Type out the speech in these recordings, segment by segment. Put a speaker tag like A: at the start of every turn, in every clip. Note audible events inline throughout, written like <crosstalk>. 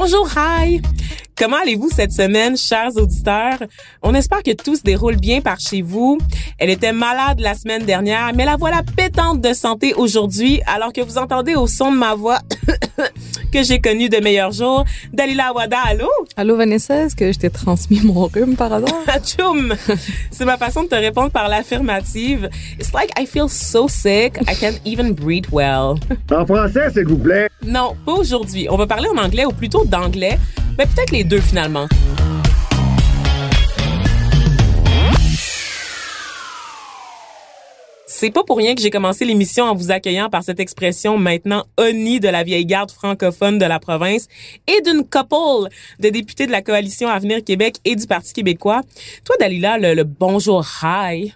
A: Bonjour, hi! Comment allez-vous cette semaine, chers auditeurs? On espère que tout se déroule bien par chez vous. Elle était malade la semaine dernière, mais la voilà pétante de santé aujourd'hui, alors que vous entendez au son de ma voix <coughs> que j'ai connu de meilleurs jours. Dalila Awada, allô?
B: Allô, Vanessa, est-ce que je t'ai transmis mon rhume par hasard? <laughs>
A: Tchoum! C'est ma façon de te répondre par l'affirmative. It's like I feel so sick, I can't even breathe well.
C: En français, s'il vous plaît.
A: Non, pas aujourd'hui. On va parler en anglais, ou plutôt d'anglais, mais peut-être les deux finalement. C'est pas pour rien que j'ai commencé l'émission en vous accueillant par cette expression maintenant honnie de la vieille garde francophone de la province et d'une couple de députés de la coalition Avenir Québec et du Parti québécois. Toi, Dalila, le, le bonjour hi.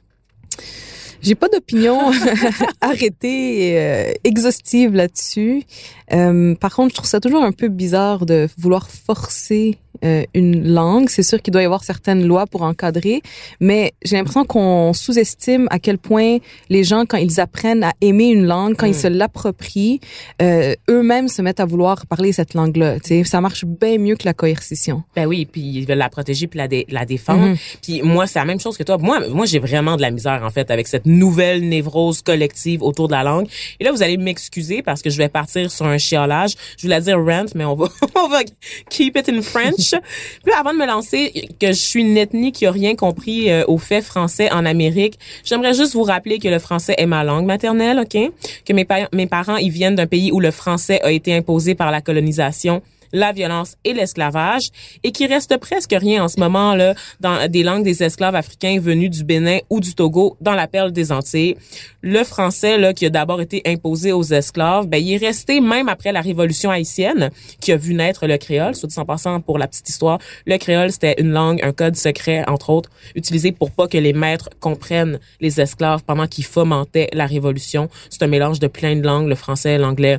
B: J'ai pas d'opinion <laughs> arrêtée et euh, exhaustive là-dessus. Euh, par contre, je trouve ça toujours un peu bizarre de vouloir forcer euh, une langue. C'est sûr qu'il doit y avoir certaines lois pour encadrer, mais j'ai l'impression qu'on sous-estime à quel point les gens, quand ils apprennent à aimer une langue, quand ils se l'approprient, euh, eux-mêmes se mettent à vouloir parler cette langue-là. Ça marche bien mieux que la coercition.
A: Ben oui, puis ils veulent la protéger puis la, dé la défendre. Puis moi, c'est la même chose que toi. Moi, moi j'ai vraiment de la misère en fait avec cette nouvelle névrose collective autour de la langue. Et là, vous allez m'excuser parce que je vais partir sur un chiolage. Je voulais dire rent, mais on va <laughs> on va keep it in French. Puis avant de me lancer, que je suis une ethnie qui a rien compris euh, au fait français en Amérique, j'aimerais juste vous rappeler que le français est ma langue maternelle, ok? Que mes, mes parents, ils viennent d'un pays où le français a été imposé par la colonisation la violence et l'esclavage et qui reste presque rien en ce moment là dans des langues des esclaves africains venus du Bénin ou du Togo dans la perle des Antilles. Le français là qui a d'abord été imposé aux esclaves, ben il est resté même après la révolution haïtienne qui a vu naître le créole, soit en pour la petite histoire, le créole c'était une langue, un code secret entre autres utilisé pour pas que les maîtres comprennent les esclaves pendant qu'ils fomentaient la révolution. C'est un mélange de plein de langues, le français, l'anglais,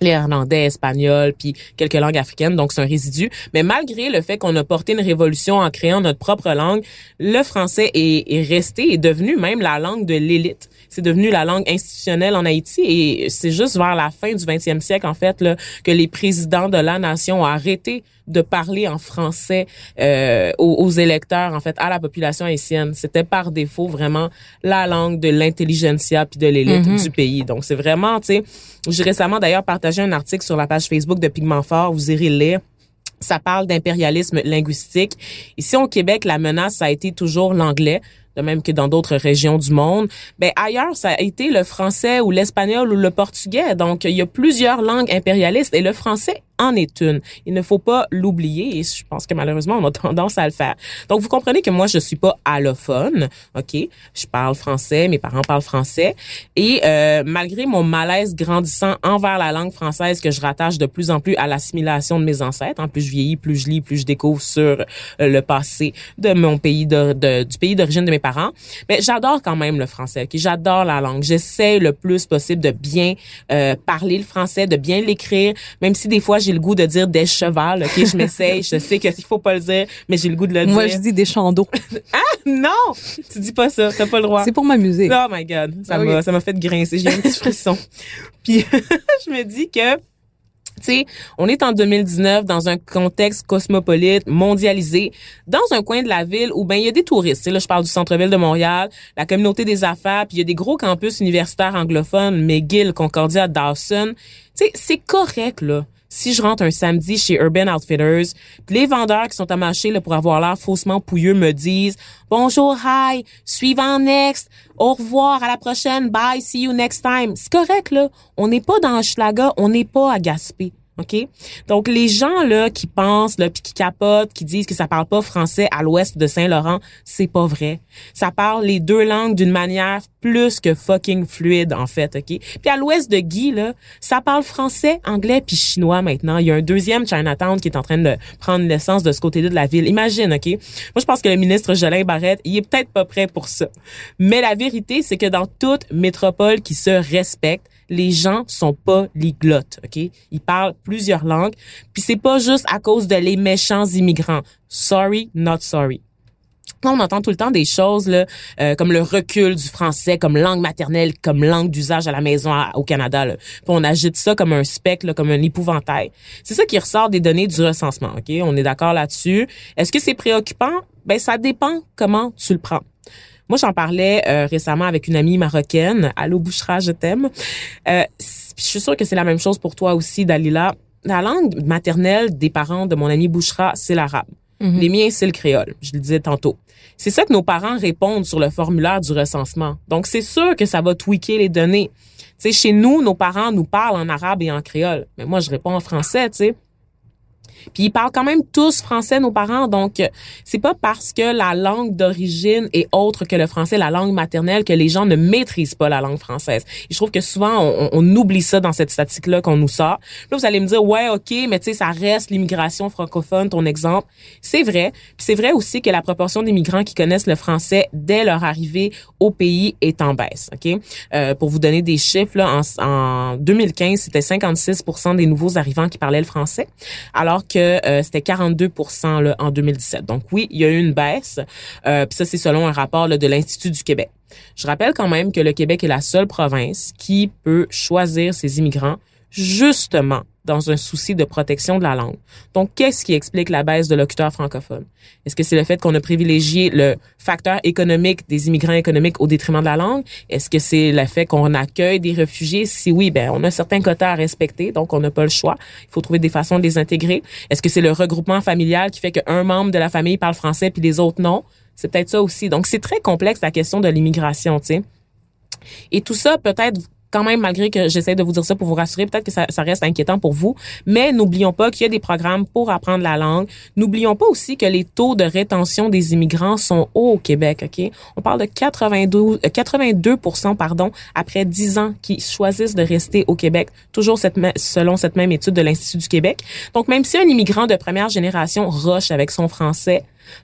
A: l'irlandais, espagnol, puis quelques langues africaines, donc c'est un résidu. Mais malgré le fait qu'on a porté une révolution en créant notre propre langue, le français est, est resté, est devenu même la langue de l'élite. C'est devenu la langue institutionnelle en Haïti et c'est juste vers la fin du 20e siècle, en fait, là, que les présidents de la nation ont arrêté de parler en français euh, aux, aux, électeurs, en fait, à la population haïtienne. C'était par défaut vraiment la langue de l'intelligentsia puis de l'élite
B: Mhm.
A: du pays. Donc, c'est vraiment, tu sais, j'ai récemment d'ailleurs partagé un article sur la page Facebook de Pigment Fort, vous irez lire. Ça parle d'impérialisme linguistique. Ici au Québec, la menace, ça a été toujours l'anglais de même que dans d'autres régions du monde. Ben ailleurs, ça a été le français ou l'espagnol ou le portugais. Donc il y a plusieurs langues impérialistes et le français en est une. Il ne faut pas l'oublier et je pense que malheureusement on a <laughs> tendance à le faire. Donc vous comprenez que moi je suis pas allophone, ok? Je parle français, mes parents parlent français et euh, malgré mon malaise grandissant envers la langue française que je rattache de plus en plus à l'assimilation de mes ancêtres, en plus je vieillis, plus je lis, plus je découvre sur euh, le passé de mon pays de, de- du pays d'origine de mes parents, mais j'adore quand même le français. ok? J'adore la langue. J'essaie le plus possible de bien euh, parler le français, de bien l'écrire, même si des fois j'ai le goût de dire des chevals. Ok, je m'essaye. je sais qu'il faut pas le dire, mais j'ai le goût de le
B: Moi,
A: dire.
B: je dis des chants d'eau. <laughs>
A: non, tu dis pas ça. T'as pas le droit.
B: C'est pour m'amuser.
A: Oh my god, ça
B: Ah
A: m'a fait grincer, j'ai un petit frisson. Puis <laughs> je me dis que tu sais, on est en 2019 dans un contexte cosmopolite, mondialisé, dans un coin de la ville où ben il y a des touristes. Tu sais, là, je parle du centre-ville de Montréal, la communauté des affaires, puis il y a des gros campus universitaires anglophones, McGill, Concordia, Dawson. Tu sais, c'est correct là. Si je rentre un samedi chez Urban Outfitters, les vendeurs qui sont amachés là, pour avoir l'air faussement pouilleux me disent bonjour, hi, suivant next, au revoir, à la prochaine, bye, see you next time. C'est correct là. On n'est pas dans Schlaga, on n'est pas à Gaspé. OK? Donc, les gens, là, qui pensent, là, puis qui capotent, qui disent que ça parle pas français à l'ouest de Saint-Laurent, c'est pas vrai. Ça parle les deux langues d'une manière plus que fucking fluide, en fait, OK? Puis à l'ouest de Guy, là, ça parle français, anglais, puis chinois maintenant. Il y a un deuxième Chinatown qui est en train de prendre l'essence de ce côté-là de la ville. Imagine, OK? Moi, je pense que le ministre Jolin Barrette, il est peut-être pas prêt pour ça. Mais la vérité, c'est que dans toute métropole qui se respecte, les gens sont polyglottes, OK? Ils parlent plusieurs langues, puis c'est pas juste à cause de les méchants immigrants. Sorry, not sorry. On entend tout le temps des choses là, euh, comme le recul du français comme langue maternelle, comme langue d'usage à la maison au Canada. Là. Puis on agite ça comme un spectre, comme un épouvantail. C'est ça qui ressort des données du recensement. Ok, On est d'accord là-dessus. Est-ce que c'est préoccupant? Ben ça dépend comment tu le prends. Moi, j'en parlais euh, récemment avec une amie marocaine. Allô, Bouchra, je t'aime. Euh, je suis sûre que c'est la même chose pour toi aussi, Dalila. La langue maternelle des parents de mon ami Bouchra, c'est l'arabe. Mhm. Les miens, c'est le créole. Je le disais tantôt. C'est ça que nos parents répondent sur le formulaire du recensement. Donc, c'est sûr que ça va tweaker les données. Tu sais, chez nous, nos parents nous parlent en arabe et en créole. Mais moi, je réponds en français, tu sais. Puis ils parlent quand même tous français, nos parents. Donc, c'est pas parce que la langue d'origine est autre que le français, la langue maternelle, que les gens ne maîtrisent pas la langue française. Et je trouve que souvent, on, oublie ça dans cette statistique-là qu'on nous sort. Là, vous allez me dire, ouais, OK, mais tu sais, ça reste l'immigration francophone, ton exemple. C'est vrai. Puis c'est vrai aussi que la proportion des migrants qui connaissent le français dès leur arrivée au pays est en baisse. OK? Euh, pour vous donner des chiffres, là, en, en 2015, c'était 56% des nouveaux arrivants qui parlaient le français, alors que que euh, c'était 42 là, en 2017. Donc oui, il y a eu une baisse. Euh, puis ça, c'est selon un rapport de l'Institut du Québec. Je rappelle quand même que le Québec est la seule province qui peut choisir ses immigrants justement dans un souci de protection de la langue. Donc, qu'est-ce qui explique la baisse de locuteurs francophones? Est-ce que c'est le fait qu'on a privilégié le facteur économique des immigrants économiques au détriment de la langue? Est-ce que c'est le fait qu'on accueille des réfugiés? Si oui, ben, on a certains quotas à respecter, donc on n'a pas le choix. Il faut trouver des façons de les intégrer. Est-ce que c'est le regroupement familial qui fait qu'un membre de la famille parle français puis les autres non? C'est peut-être ça aussi. Donc, c'est très complexe la question de l'immigration, tu sais. Et tout ça, peut-être, quand même, malgré que j'essaie de vous dire ça pour vous rassurer, peut-être que ça, reste inquiétant pour vous, mais n'oublions pas qu'il y a des programmes pour apprendre la langue. N'oublions pas aussi que les taux de rétention des immigrants sont hauts au Québec, OK? On parle de 92, 82% euh, pardon, après 10 ans qui choisissent de rester au Québec, toujours cette, selon cette même étude de l'Institut du Québec. Donc, même si un immigrant de première génération roche avec son français,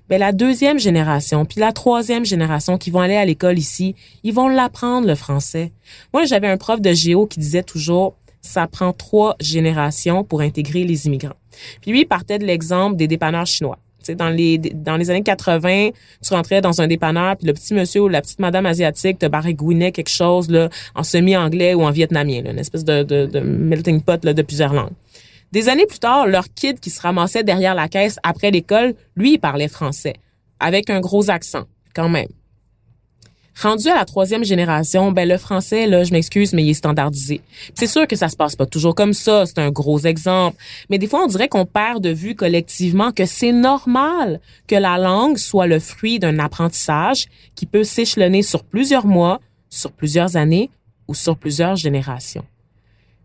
A: ben la deuxième génération, puis la troisième génération qui vont aller à l'école ici, ils vont l'apprendre le français. Moi, j'avais un prof de géo qui disait toujours ça prend trois générations pour intégrer les immigrants. Puis lui, il partait de l'exemple des dépanneurs chinois. dans les dans les années 80, tu rentrais dans un dépanneur, puis le petit monsieur ou la petite madame asiatique te baragouinait quelque chose là en semi-anglais ou en vietnamien, là, une espèce de, de, de melting pot là, de plusieurs langues. Des années plus tard, leur kid qui se ramassait derrière la caisse après l'école, lui, parlait français, avec un gros accent, quand même. Rendu à la troisième génération, ben le français, là, je m'excuse, mais il est standardisé. C'est sûr que ça se passe pas toujours comme ça, c'est un gros exemple. Mais des fois, on dirait qu'on perd de vue collectivement que c'est normal que la langue soit le fruit d'un apprentissage qui peut s'échelonner sur plusieurs mois, sur plusieurs années ou sur plusieurs générations.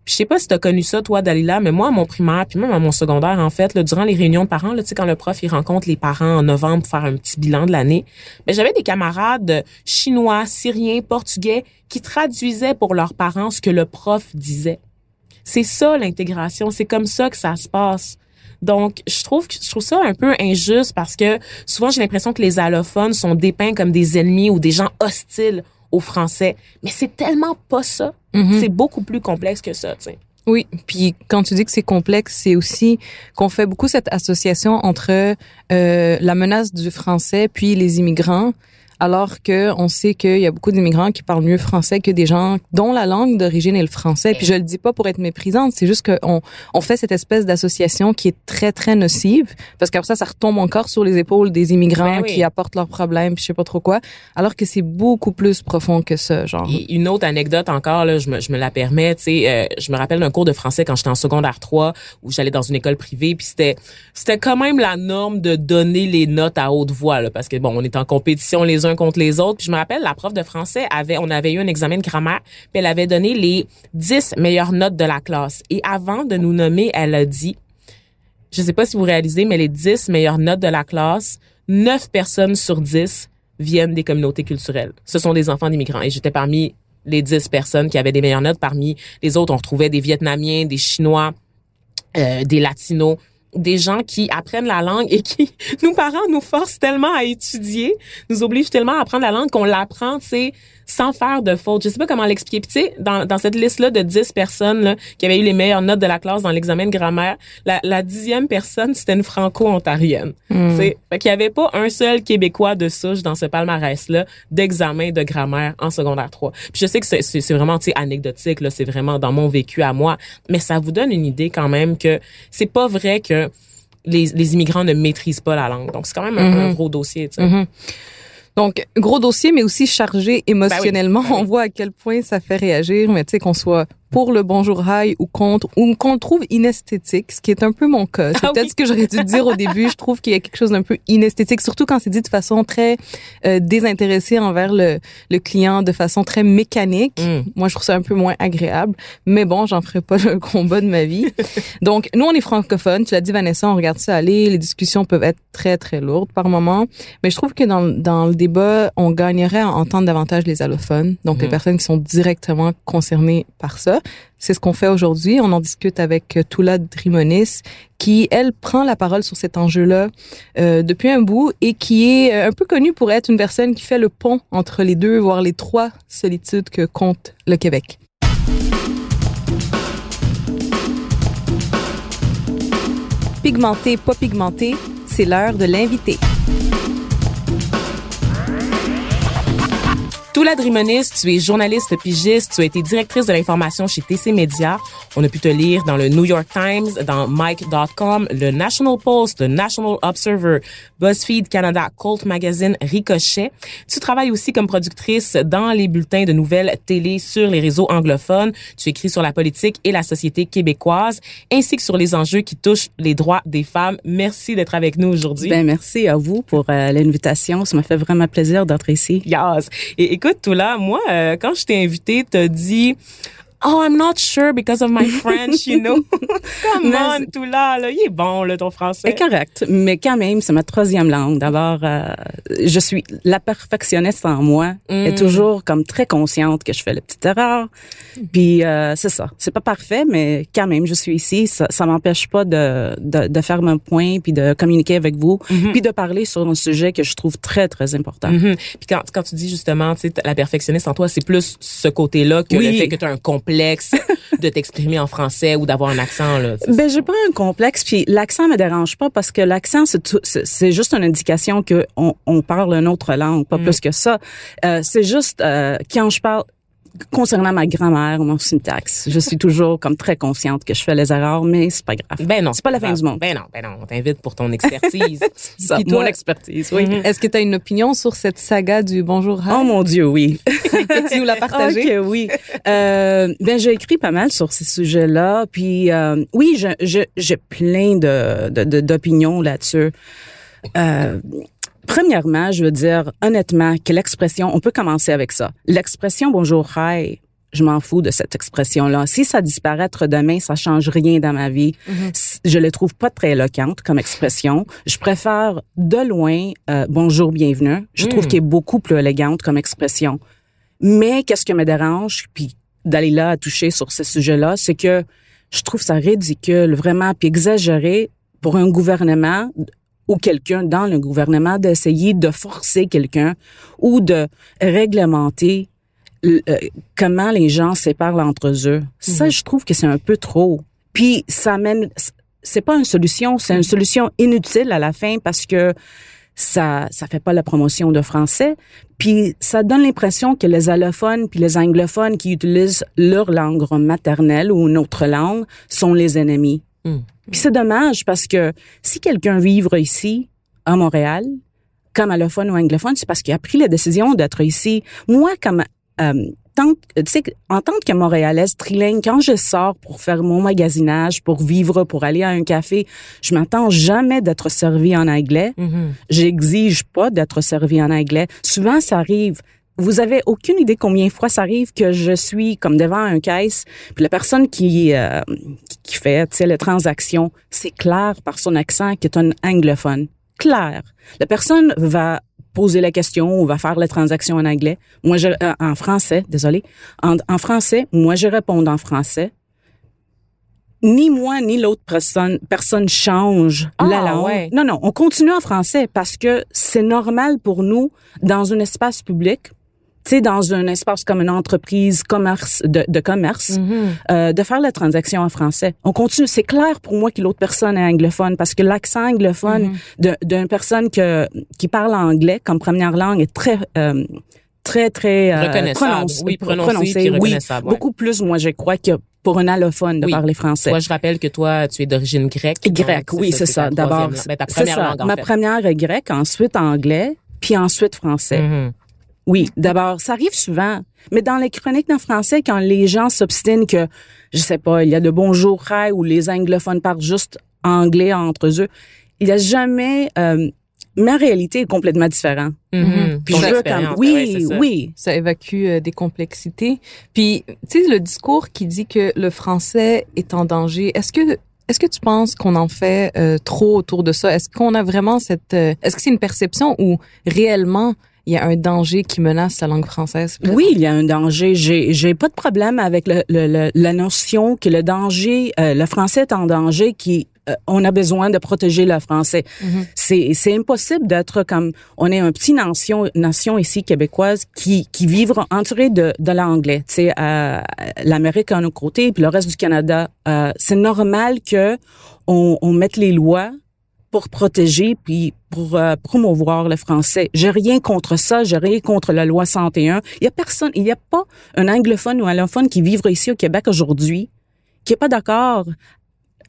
A: Puis je sais pas si tu as connu ça, toi, Dalila, mais moi, à mon primaire, puis même à mon secondaire, en fait, là, durant les réunions de parents, là, tu sais, quand le prof, il rencontre les parents en novembre pour faire un petit bilan de l'année, ben, j'avais des camarades chinois, syriens, portugais qui traduisaient pour leurs parents ce que le prof disait. C'est ça, l'intégration. C'est comme ça que ça se passe. Donc, je trouve, je trouve ça un peu injuste parce que souvent, j'ai l'impression que les allophones sont dépeints comme des ennemis ou des gens hostiles au français. Mais c'est tellement pas ça. Mhm. C'est beaucoup plus complexe que ça, tu sais.
B: Oui, puis quand tu dis que c'est complexe, c'est aussi qu'on fait beaucoup cette association entre euh, la menace du français puis les immigrants alors que on sait qu'il y a beaucoup d'immigrants qui parlent mieux français que des gens dont la langue d'origine est le français. Puis je le dis pas pour être méprisante, c'est juste qu'on on fait cette espèce d'association qui est très très nocive parce qu'après ça, ça retombe encore sur les épaules des immigrants ben qui apportent leurs problèmes, puis je sais pas trop quoi, alors que c'est beaucoup plus profond que ça, genre.
A: Et une autre anecdote encore là, je me, je me la permets, tu sais, euh, je me rappelle d'un cours de français quand j'étais en secondaire 3 où j'allais dans une école privée, puis c'était c'était quand même la norme de donner les notes à haute voix là, parce que bon, on est en compétition les contre les autres. Puis je me rappelle, la prof de français avait, on avait eu un examen de grammaire, puis elle avait donné les 10 meilleures notes de la classe. Et avant de nous nommer, elle a dit, je sais pas si vous réalisez, mais les 10 meilleures notes de la classe, 9 personnes sur 10 viennent des communautés culturelles. Ce sont des enfants d'immigrants. Et j'étais parmi les 10 personnes qui avaient des meilleures notes. Parmi les autres, on retrouvait des Vietnamiens, des Chinois, euh, des Latinos, des gens qui apprennent la langue et qui, <laughs> nos parents nous forcent tellement à étudier, nous obligent tellement à apprendre la langue qu'on l'apprend, tu sans faire de faute. Je sais pas comment l'expliquer. Puis tu sais, dans, dans cette liste-là de 10 personnes là, qui avaient eu les meilleures notes de la classe dans l'examen de grammaire, la, la dixième personne, c'était une franco-ontarienne. Mm. Sais, fait qu'il y avait pas un seul Québécois de souche dans ce palmarès-là d'examen de grammaire en secondaire 3. Puis je sais que c'est vraiment, tu sais, anecdotique, là, c'est vraiment dans mon vécu à moi, mais ça vous donne une idée quand même que c'est pas vrai que les, les immigrants ne maîtrisent pas la langue. Donc, c'est quand même un, mm-hmm. gros dossier. Tu sais. Mm-hmm.
B: Donc, gros dossier, mais aussi chargé émotionnellement. Ben ben On voit à quel point ça fait réagir, mais tu sais, qu'on soit pour le bonjour high ou contre, ou qu'on trouve inesthétique, ce qui est un peu mon cas. C'est ah peut-être ce que j'aurais dû dire au <laughs> début. Je trouve qu'il y a quelque chose d'un peu inesthétique, surtout quand c'est dit de façon très euh, désintéressée envers le, le client, de façon très mécanique. Mm. Moi, je trouve ça un peu moins agréable. Mais bon, j'en ferai pas <laughs> le combat de ma vie. Donc, nous, on est francophones. Tu l'as dit, Vanessa, on regarde ça aller. Les discussions peuvent être très, très lourdes par moment. Mais je trouve que dans, dans le débat, on gagnerait à entendre davantage les allophones, donc les mm. personnes qui sont directement concernées par ça. C'est ce qu'on fait aujourd'hui. On en discute avec euh, Toula Drimonis, qui, elle, prend la parole sur cet enjeu-là euh, depuis un bout et qui est euh, un peu connue pour être une personne qui fait le pont entre les deux, voire les trois solitudes que compte le Québec. Pigmenté, pas pigmenté, c'est l'heure de l'inviter.
A: Toula Drimonis, tu es journaliste pigiste, tu as été directrice de l'information chez TC Media. On a pu te lire dans le New York Times, dans Mike.com, le National Post, le National Observer, BuzzFeed Canada, Colt Magazine, Ricochet. Tu travailles aussi comme productrice dans les bulletins de nouvelles télé sur les réseaux anglophones. Tu écris sur la politique et la société québécoise, ainsi que sur les enjeux qui touchent les droits des femmes. Merci d'être avec nous aujourd'hui.
D: Ben merci à vous pour euh, l'invitation. Ça m'a fait vraiment plaisir d'être ici.
A: Yes. Et, écoute, là, moi, euh, quand je t'ai invité, t'as dit Oh, I'm not sure because of my French, you know. <laughs> Come on, tout là, là, il est bon, là, ton français.
D: C'est correct, mais quand même, c'est ma troisième langue. D'abord, euh, je suis la perfectionniste en moi, est mm. toujours comme très consciente que je fais la petite erreur. Puis euh, c'est ça, c'est pas parfait, mais quand même, je suis ici. Ça, ça m'empêche pas de, de, de, faire mon point, puis de communiquer avec vous, mm-hmm. puis de parler sur un sujet que je trouve très très important. Mm-hmm.
A: Puis quand quand tu dis justement, tu sais, la perfectionniste en toi, c'est plus ce côté-là que le fait que tu as un complexe de t'exprimer en français ou d'avoir un accent là.
D: Ben j'ai pas un complexe puis l'accent me dérange pas parce que l'accent c'est juste une indication que on, on, parle une autre langue, pas mm. plus que ça. Euh, c'est juste euh, quand je parle concernant ma grammaire ou mon syntaxe, je suis toujours comme très consciente que je fais les erreurs, mais c'est pas grave.
A: Ben non,
D: c'est pas la fin du monde.
A: Ben non, ben non, on t'invite pour ton expertise. <laughs>
D: ça, mon expertise, oui.
B: Mm-hmm. Est-ce que tu as une opinion sur cette saga du Bonjour
D: Oh mon Dieu, oui. <laughs>
B: Peux-tu nous la partager
D: Ok, oui. Euh, ben j'ai écrit pas mal sur ces sujets-là, puis euh, oui, je j'ai plein de d'opinions là-dessus. Euh, Premièrement, je veux dire honnêtement que l'expression, on peut commencer avec ça. L'expression bonjour hi, je m'en fous de cette expression-là. Si ça disparaître demain, ça change rien dans ma vie. Mm-hmm. Je le trouve pas très éloquente comme expression. Je préfère de loin euh, bonjour, bienvenue. Je trouve mm. qu'elle est beaucoup plus élégante comme expression. Mais qu'est-ce qui me dérange, puis d'aller là à toucher sur ce sujet-là, c'est que je trouve ça ridicule, vraiment, puis exagéré pour un gouvernement ou quelqu'un dans le gouvernement d'essayer de forcer quelqu'un ou de réglementer euh, comment les gens séparent entre eux. Ça, mhm. je trouve que c'est un peu trop. Puis ça mène, c'est pas une solution, c'est une solution inutile à la fin parce que ça ça fait pas la promotion de français puis ça donne l'impression que les allophones puis les anglophones qui utilisent leur langue maternelle ou une autre langue sont les ennemis Hmm. Puis c'est dommage parce que si quelqu'un vivre ici, à Montréal, comme allophone ou anglophone, c'est parce qu'il a pris la décision d'être ici. Moi, comme euh, sais, en tant que Montréalaise trilingue, quand je sors pour faire mon magasinage, pour vivre, pour aller à un café, je m'attends jamais d'être servi en anglais.
A: Mhm.
D: J'exige pas d'être servi en anglais. Souvent, ça arrive. Vous avez aucune idée combien de fois ça arrive que je suis comme devant un caisse, puis la personne qui euh, qui fait, tu sais, les transactions, c'est clair par son accent qu'il est un anglophone. Clair. La personne va poser la question ou va faire la transaction en anglais. Moi, je, euh, en français, désolé. En, en français, moi, je réponds en français. Ni moi ni l'autre personne personne change
A: Ah,
D: la langue.
A: ouais.
D: Non, non, on continue en français parce que c'est normal pour nous dans un espace public, tu sais, dans un espace comme une entreprise commerce de, de commerce,
A: Mhm.
D: euh, de faire la transaction en français. On continue. C'est clair pour moi que l'autre personne est anglophone parce que l'accent anglophone de- d'une personne que, qui parle anglais comme première langue est très, euh, très, très euh, prononce-
A: Oui, prononcé puis
D: oui,
A: reconnaissable, ouais.
D: beaucoup plus, moi, je crois, que pour un allophone de
A: Oui.
D: parler français.
A: Toi, je rappelle que toi, tu es d'origine grecque.
D: Grec,
A: donc
D: oui, c'est ça. D'abord,
A: ben, ta
D: c'est
A: première
D: ça.
A: langue, en
D: Ma
A: fait.
D: première est grecque, ensuite anglais, puis ensuite français.
A: Mhm.
D: Oui, d'abord, ça arrive souvent. Mais dans les chroniques en français, quand les gens s'obstinent que, je sais pas, il y a de bonjour, hi, ou les anglophones parlent juste anglais entre eux, il y a jamais, euh, ma réalité est complètement différente.
A: Mhm.
D: Puis
A: Ton
D: je veux comme,
A: ben ouais,
D: oui,
A: c'est ça.
D: oui.
B: ça évacue euh, des complexités. Puis, tu sais, le discours qui dit que le français est en danger, est-ce que est-ce que tu penses qu'on en fait euh, trop autour de ça? Est-ce qu'on a vraiment cette euh, est-ce que c'est une perception ou réellement il y a un danger qui menace la langue française
D: Oui, il y a un danger. J'ai, j'ai pas de problème avec le, le- le- la notion que le danger, euh, le français est en danger, qui euh, on a besoin de protéger le français.
B: Mhm.
D: C'est, c'est impossible d'être comme on est un petit nation, nation ici québécoise qui qui vivre entouré de de l'anglais. Tu sais, euh, l'Amérique à nos côtés puis le reste du Canada. euh, c'est normal que on, on mette les lois pour protéger puis pour euh, promouvoir le français. J'ai rien contre ça, j'ai rien contre la loi 101. Il y a personne, il y a pas un anglophone ou un allophone qui vivre ici au Québec aujourd'hui qui est pas d'accord.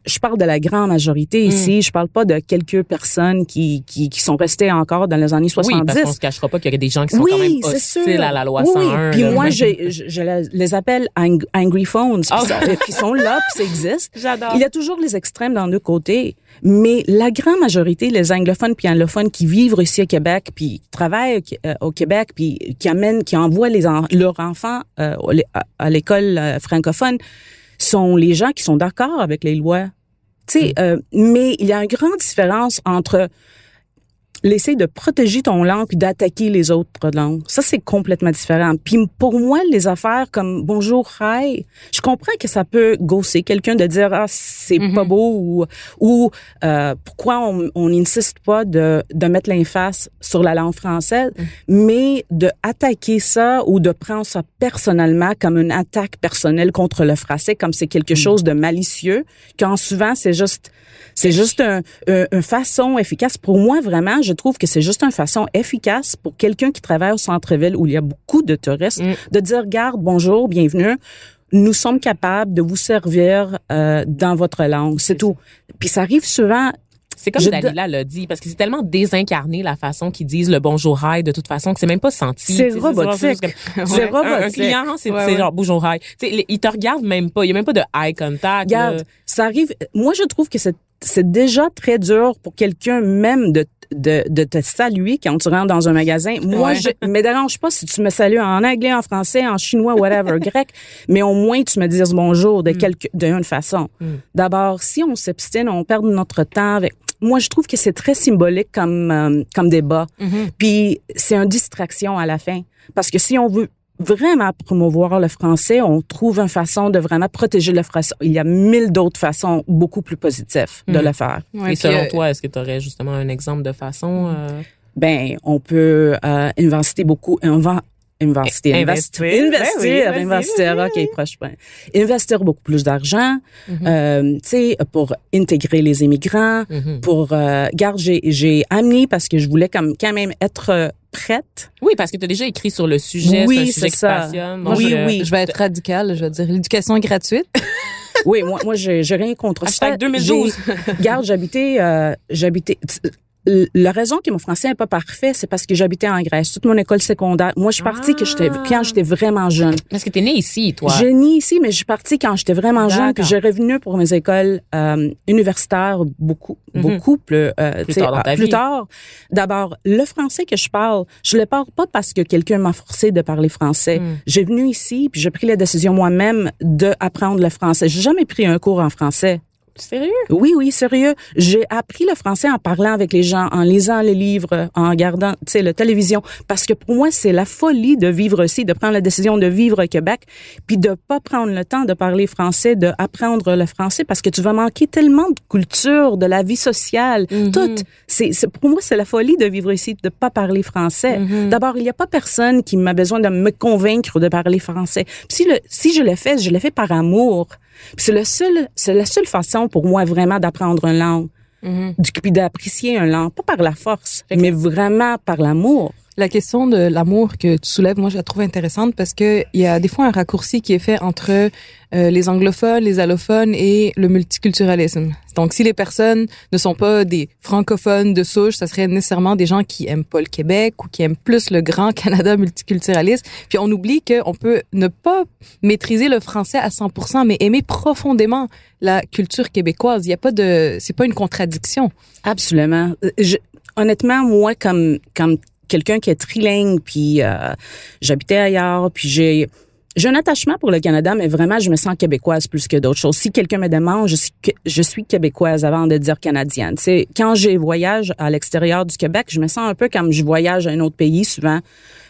D: Je parle de la grande majorité
A: Mm.
D: ici, je parle pas de quelques personnes qui, qui, qui sont restées encore dans les années 70.
A: Oui, parce qu'on se cachera pas qu'il y a des gens qui sont
D: Oui,
A: quand même
D: c'est
A: hostiles à la loi
D: Oui,
A: 101.
D: Puis moi, je, <laughs> je les- appelle ang- angry phones. Puis
A: Ah.
D: ils sont là, puis ça existe. <laughs>
A: J'adore.
D: Il y a toujours les extrêmes dans deux côtés, mais la grande majorité, les anglophones puis allophones qui vivent ici au Québec, puis qui travaillent euh, au Québec, puis qui amènent, qui envoient les en- leurs enfants euh, à l'école euh, francophone, sont les gens qui sont d'accord avec les lois. Tu sais, euh, mais il y a une grande différence entre l'essayer de protéger ton langue puis d'attaquer les autres langues. Ça, c'est complètement différent. Puis pour moi, les affaires comme bonjour, hi, je comprends que ça peut gosser quelqu'un de dire ah c'est pas beau ou ou euh, pourquoi on on n'insiste pas de de mettre l'emphase sur la langue française, mais de attaquer ça ou de prendre ça personnellement comme une attaque personnelle contre le français, comme c'est quelque chose de malicieux, quand souvent c'est juste c'est juste un, un- une façon efficace. Pour moi, vraiment, je trouve que c'est juste une façon efficace pour quelqu'un qui travaille au centre-ville où il y a beaucoup de touristes
A: Mm.
D: de dire, garde, bonjour, bienvenue. Nous sommes capables de vous servir euh, dans votre langue. C'est tout. Puis ça arrive souvent.
A: C'est comme
D: Je
A: Dalila l'a dit, parce que c'est tellement désincarné la façon qu'ils disent le bonjour hi de toute façon que c'est même pas senti.
D: C'est robotique. C'est
A: Ouais. Un- Un,
D: robotique.
A: client, c'est
B: Ouais, ouais.
A: genre bonjour hi. Tu sais, les- ils te regardent même pas. Il y a même pas de eye contact. là.
D: Regarde, ça arrive. Moi, je trouve que c'est c'est déjà très dur pour quelqu'un même de de, de te saluer quand tu rentres dans un magasin. Moi,
B: Ouais.
D: je me dérange pas si tu me salues en anglais, en français, en chinois, whatever, <laughs> grec, mais au moins tu me dises bonjour de quelque d'une façon.
A: Mm.
D: D'abord, si on s'obstine, on perd notre temps avec. Moi, je trouve que c'est très symbolique comme euh, comme débat.
B: Mhm.
D: Puis c'est une distraction à la fin. Parce que si on veut vraiment promouvoir le français, on trouve une façon de vraiment protéger le français. Il y a mille d'autres façons beaucoup plus positives de
A: Mhm.
D: le faire.
B: Ouais,
A: Et selon
B: euh,
A: toi, est-ce que tu aurais justement un exemple de façon euh,
D: Ben, on peut euh, investir beaucoup, investir,
A: Investir.
D: investir,
A: Ben oui,
D: investir, ok, proche point. Investir beaucoup plus d'argent,
B: Mhm.
D: euh, tu sais, pour intégrer les immigrants,
A: mhm.
D: pour, euh, garde, j'ai, j'ai amené parce que je voulais comme quand même être prête.
A: Oui, parce que tu as déjà écrit sur le sujet,
D: Oui,
A: c'est
D: ça.
B: Moi,
D: Oui,
A: euh,
D: oui.
B: Je vais être radicale, je vais dire l'éducation est gratuite.
D: Oui, moi, moi, j'ai, rien contre ça.
A: Hashtag 2012.
D: J'ai- Regarde, j'habitais, euh, j'habitais. La raison que mon français n'est pas parfait, c'est parce que j'habitais en Grèce. Toute mon école secondaire. Moi, je suis partie que j'étais,
A: Ah.
D: quand j'étais vraiment jeune.
A: Parce que t'es né ici, toi.
D: J'ai né ici, mais je suis partie quand j'étais vraiment jeune. Puis j'ai revenu pour mes écoles euh, universitaires beaucoup,
A: Mhm.
D: beaucoup plus, euh, sais,
A: tard dans ta
D: euh, plus tard. D'abord, le français que je parle, je le parle pas parce que quelqu'un m'a forcé de parler français.
A: Mm.
D: J'ai venu ici, puis j'ai pris la décision moi-même de apprendre le français. J'ai jamais pris un cours en français.
A: Sérieux?
D: Oui, oui, sérieux. J'ai appris le français en parlant avec les gens, en lisant les livres, en regardant, tu sais, la télévision. Parce que pour moi, c'est la folie de vivre ici, de prendre la décision de vivre au Québec, puis de pas prendre le temps de parler français, de apprendre le français, parce que tu vas manquer tellement de culture, de la vie sociale,
A: Mhm.
D: tout. C'est, pour moi, c'est la folie de vivre ici, de pas parler français.
A: Mhm.
D: D'abord, il n'y a pas personne qui m'a besoin de me convaincre de parler français. Puis si, le, si je l'ai fait, je l'ai fait par amour. C'est le seul, c'est la seule façon pour moi vraiment d'apprendre une langue,
A: Mhm.
D: du- puis d'apprécier une langue, pas par la force, mais vraiment par l'amour.
B: La question de l'amour que tu soulèves, moi, je la trouve intéressante parce que il y a des fois un raccourci qui est fait entre euh, les anglophones, les allophones et le multiculturalisme. Donc, si les personnes ne sont pas des francophones de souche, ça serait nécessairement des gens qui aiment pas le Québec ou qui aiment plus le grand <laughs> Canada multiculturaliste. Puis on oublie qu'on peut ne pas maîtriser le français à 100%, mais aimer profondément la culture québécoise. Il y a pas de, c'est pas une contradiction.
D: Absolument. Euh, Je- honnêtement, moi, comme comme quelqu'un qui est trilingue, puis euh, j'habitais ailleurs, puis j'ai j'ai un attachement pour le Canada, mais vraiment, je me sens québécoise plus que d'autres choses. Si quelqu'un me demande, je suis québécoise avant de dire canadienne. C'est quand je voyage à l'extérieur du Québec, je me sens un peu comme je voyage à un autre pays souvent,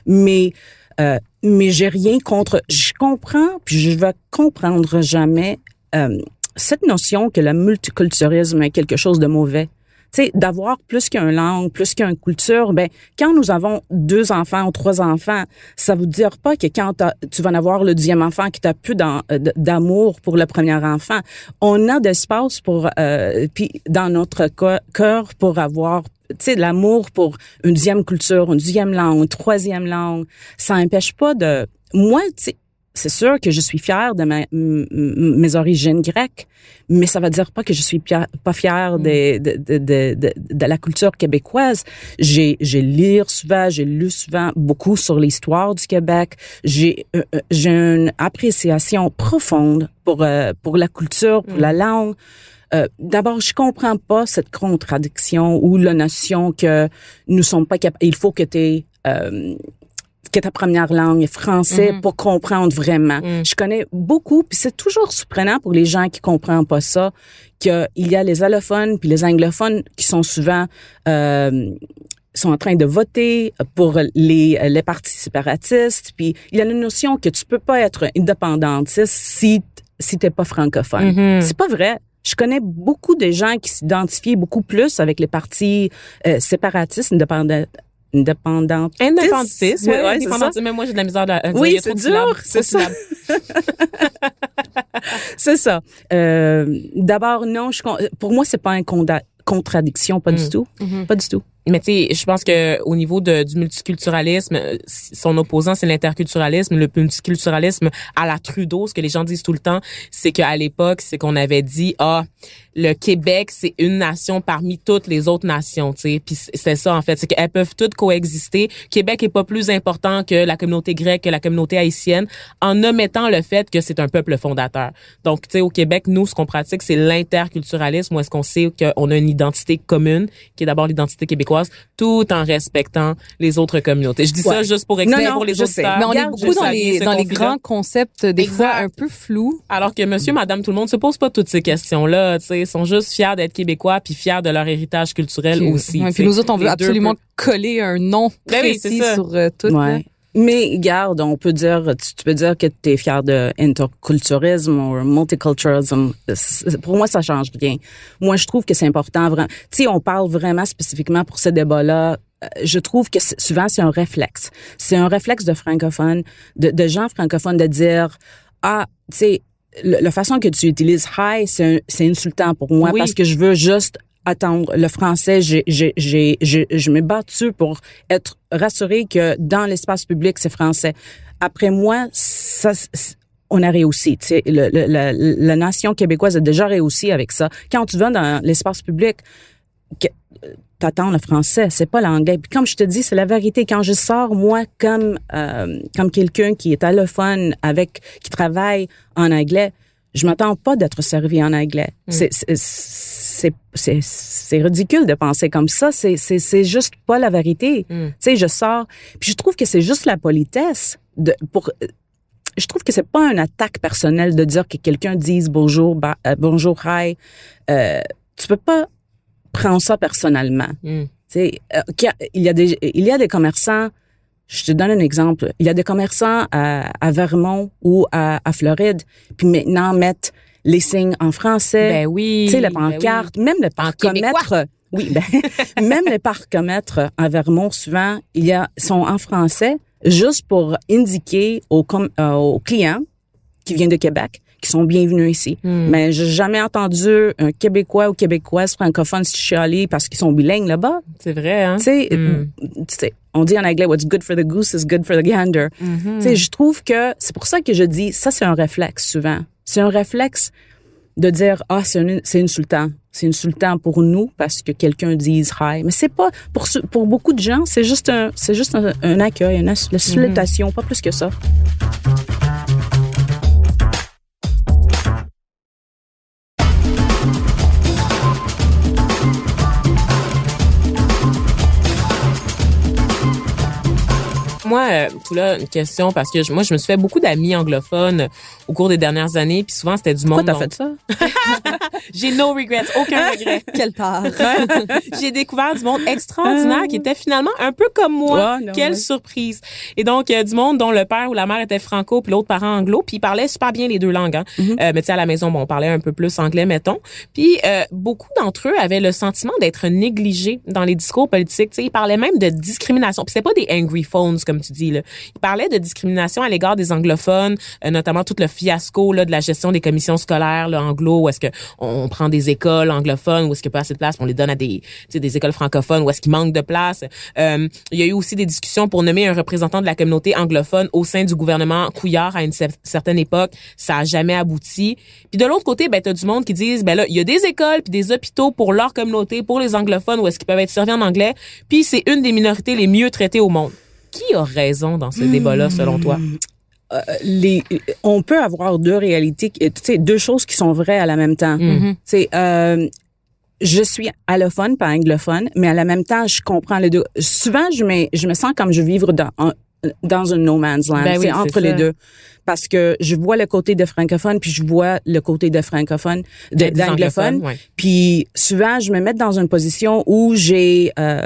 D: mais euh, mais j'ai rien contre. Je comprends, puis je vais comprendre jamais euh, cette notion que le multiculturalisme est quelque chose de mauvais. Sais, d'avoir plus qu'une langue, plus qu'une culture, ben quand nous avons deux enfants ou trois enfants, ça veut dire pas que quand tu vas en avoir le deuxième enfant que tu plus d'amour pour le premier enfant. On a d'espace pour euh, puis dans notre cœur pour avoir tu sais l'amour pour une deuxième culture, une deuxième langue, une troisième langue. Ça n'empêche pas de moi, tu c'est sûr que je suis fière de ma- mes origines grecques, mais ça veut dire pas que je suis pia- pas fière de, de, la culture québécoise. J'ai, j'ai lu souvent, j'ai lu souvent beaucoup sur l'histoire du Québec. J'ai, euh, euh, j'ai une appréciation profonde pour, euh, pour la culture, pour la langue. Euh, D'abord, je comprends pas cette contradiction ou la notion que nous sommes pas capables. Il faut que tu euh, que ta première langue est français
A: Mhm.
D: pour comprendre vraiment.
A: Mhm.
D: Je connais beaucoup, puis c'est toujours surprenant pour les gens qui comprennent pas ça, qu'il y a les allophones puis les anglophones qui sont souvent euh, sont en train de voter pour les les partis séparatistes, puis il y a la notion que tu peux pas être indépendantiste si si t'es pas francophone.
A: Mhm.
D: C'est pas vrai. Je connais beaucoup de gens qui s'identifient beaucoup plus avec les partis euh, séparatistes, indépendants, indépendants.
A: Indépendantiste,
D: Ouais,
A: ouais,
D: ouais,
A: indépendantiste. Même moi, j'ai de la misère à.
D: Oui, c'est dur, c'est ça. <laughs> C'est ça. Euh, D'abord, non, je, pour moi, c'est pas une contradiction, pas
A: Mm.
D: du tout,
B: Mhm.
D: pas du tout.
A: Mais tu sais, je pense que au niveau de, du multiculturalisme, euh, son opposant c'est l'interculturalisme. Le multiculturalisme à la Trudeau, ce que les gens disent tout le temps, c'est qu'à l'époque, c'est qu'on avait dit ah le Québec c'est une nation parmi toutes les autres nations, tu sais. Puis c'est ça en fait, c'est qu'elles peuvent toutes coexister. Québec est pas plus important que la communauté grecque, que la communauté haïtienne, en omettant le fait que c'est un peuple fondateur. Donc tu sais, au Québec, nous ce qu'on pratique c'est l'interculturalisme, où est-ce qu'on sait qu'on a une identité commune, qui est d'abord l'identité québécoise tout en respectant les autres communautés. Je dis ça juste pour expliquer pour les
D: je sais.
A: auditeurs.
B: Mais on est beaucoup dans les, dans grands concepts, des fois un peu flous.
A: Alors que monsieur, madame, tout le monde se pose pas toutes ces questions-là, tu sais, ils sont juste fiers d'être québécois puis fiers de leur héritage culturel
B: Puis,
A: aussi.
B: ouais, puis nous autres, on veut absolument coller un nom
A: Ben oui,
B: précis
A: ça.
B: sur euh, tout.
D: Ouais. Mais garde, on peut dire, tu, tu peux dire que tu es fier de interculturalisme ou multiculturalisme. Pour moi, ça change rien. Moi, je trouve que c'est important. Vraiment. Tu sais, on parle vraiment spécifiquement pour ce débat-là. euh, Je trouve que souvent c'est un réflexe. C'est un réflexe de francophones, de, de gens francophones de dire ah, tu sais, la façon que tu utilises un- c'est insultant pour moi
A: Oui.
D: parce que je veux juste attendre le français. Je m'ai battu pour être rassuré que dans l'espace public, c'est français. Après moi, ça, on a réussi. Tu sais, le- le- la, nation québécoise a déjà réussi avec ça. Quand tu vas dans l'espace public, que t'attends le français, c'est pas l'anglais. Puis comme je te dis, c'est la vérité. Quand je sors moi comme euh, comme quelqu'un qui est allophone avec qui travaille en anglais, je m'attends pas d'être servi en anglais.
A: Mm.
D: C'est ridicule de penser comme ça. C'est juste pas la vérité.
A: Mm.
D: Tu sais, je sors, puis je trouve que c'est juste la politesse de pour. Je trouve que c'est pas une attaque personnelle de dire que quelqu'un dise bonjour, euh, bonjour, hi. Euh, tu peux pas prendre ça personnellement.
A: Mm.
D: Tu sais, euh, qu'il y a- il y a des il y a des commerçants. Je te donne un exemple. Il y a des commerçants à, à Vermont ou à, à Floride, puis maintenant mettent les signes en français.
A: Ben oui.
D: Tu sais, les
A: ben oui.
D: pancartes, <laughs> même le parcomètre. Oui, ben, même les parcomètres à Vermont, souvent, il y a, sont en français juste pour indiquer aux, com- euh, aux clients qui viennent de Québec qui sont bienvenus ici.
A: Hmm.
D: Mais j'ai jamais entendu un Québécois ou Québécoise francophone se chialer parce qu'ils sont bilingues là-bas.
A: C'est vrai, hein?
D: Tu sais,
A: Hmm.
D: tu sais, on dit en anglais, what's good for the goose is good for the gander. Tu sais, je trouve que c'est pour ça que je dis, ça c'est un réflexe souvent. C'est un réflexe de dire, ah, c'est un- c'est insultant. C'est insultant pour nous parce que quelqu'un dise hi. Mais c'est pas, pour, pour beaucoup de gens, c'est juste un, c'est juste un, un accueil, une salutation, pas plus que ça.
A: Moi, euh, tout là, une question parce que je- moi, je me suis fait beaucoup d'amis anglophones au cours des dernières années, puis souvent c'était du
D: Pourquoi
A: monde.
D: t'as
A: dont-
D: fait ça? <laughs>
A: J'ai no regrets, aucun <laughs> regret.
B: Quelle tard. <laughs>
A: J'ai découvert du monde extraordinaire qui était finalement un peu comme moi.
D: Non,
A: Quelle
D: ouais.
A: surprise. Et donc, euh, du monde dont le père ou la mère était franco puis l'autre parent anglo, puis ils parlaient super bien les deux langues. Hein.
D: Mm-hmm.
A: Euh, mais tu sais, à la maison, bon, on parlait un peu plus anglais, mettons. Puis euh, beaucoup d'entre eux avaient le sentiment d'être négligés dans les discours politiques. Tu sais, ils parlaient même de discrimination. Puis c'était pas des angry phones, comme tu. Ils parlaient de discrimination à l'égard des anglophones, euh, notamment tout le fiasco là, de la gestion des commissions scolaires là, anglo, où est-ce que on prend des écoles anglophones, où est-ce qu'il n'y a pas assez de place, on les donne à des, tu des écoles francophones, où est-ce qu'il manque de place. Euh, il y a eu aussi des discussions pour nommer un représentant de la communauté anglophone au sein du gouvernement Couillard à une cer- certaine époque. Ça a jamais abouti. Puis de l'autre côté, ben, t'as du monde qui disent, ben là, il y a des écoles puis des hôpitaux pour leur communauté, pour les anglophones, où est-ce qu'ils peuvent être servis en anglais. Puis c'est une des minorités les mieux traitées au monde. Qui a raison dans ce débat-là, selon toi?
D: Euh, les, on peut avoir deux réalités, tu sais, deux choses qui sont vraies à la même temps. Euh, je suis allophone, pas anglophone, mais à la même temps, je comprends les deux. Souvent, je me, je me sens comme je vivre dans un, dans un no man's land.
A: Ben oui,
D: entre les
A: ça.
D: deux. Parce que je vois le côté de francophone, puis je vois le côté de francophone, d'anglophone.
A: ouais.
D: Puis souvent, je me mets dans une position où j'ai... Euh,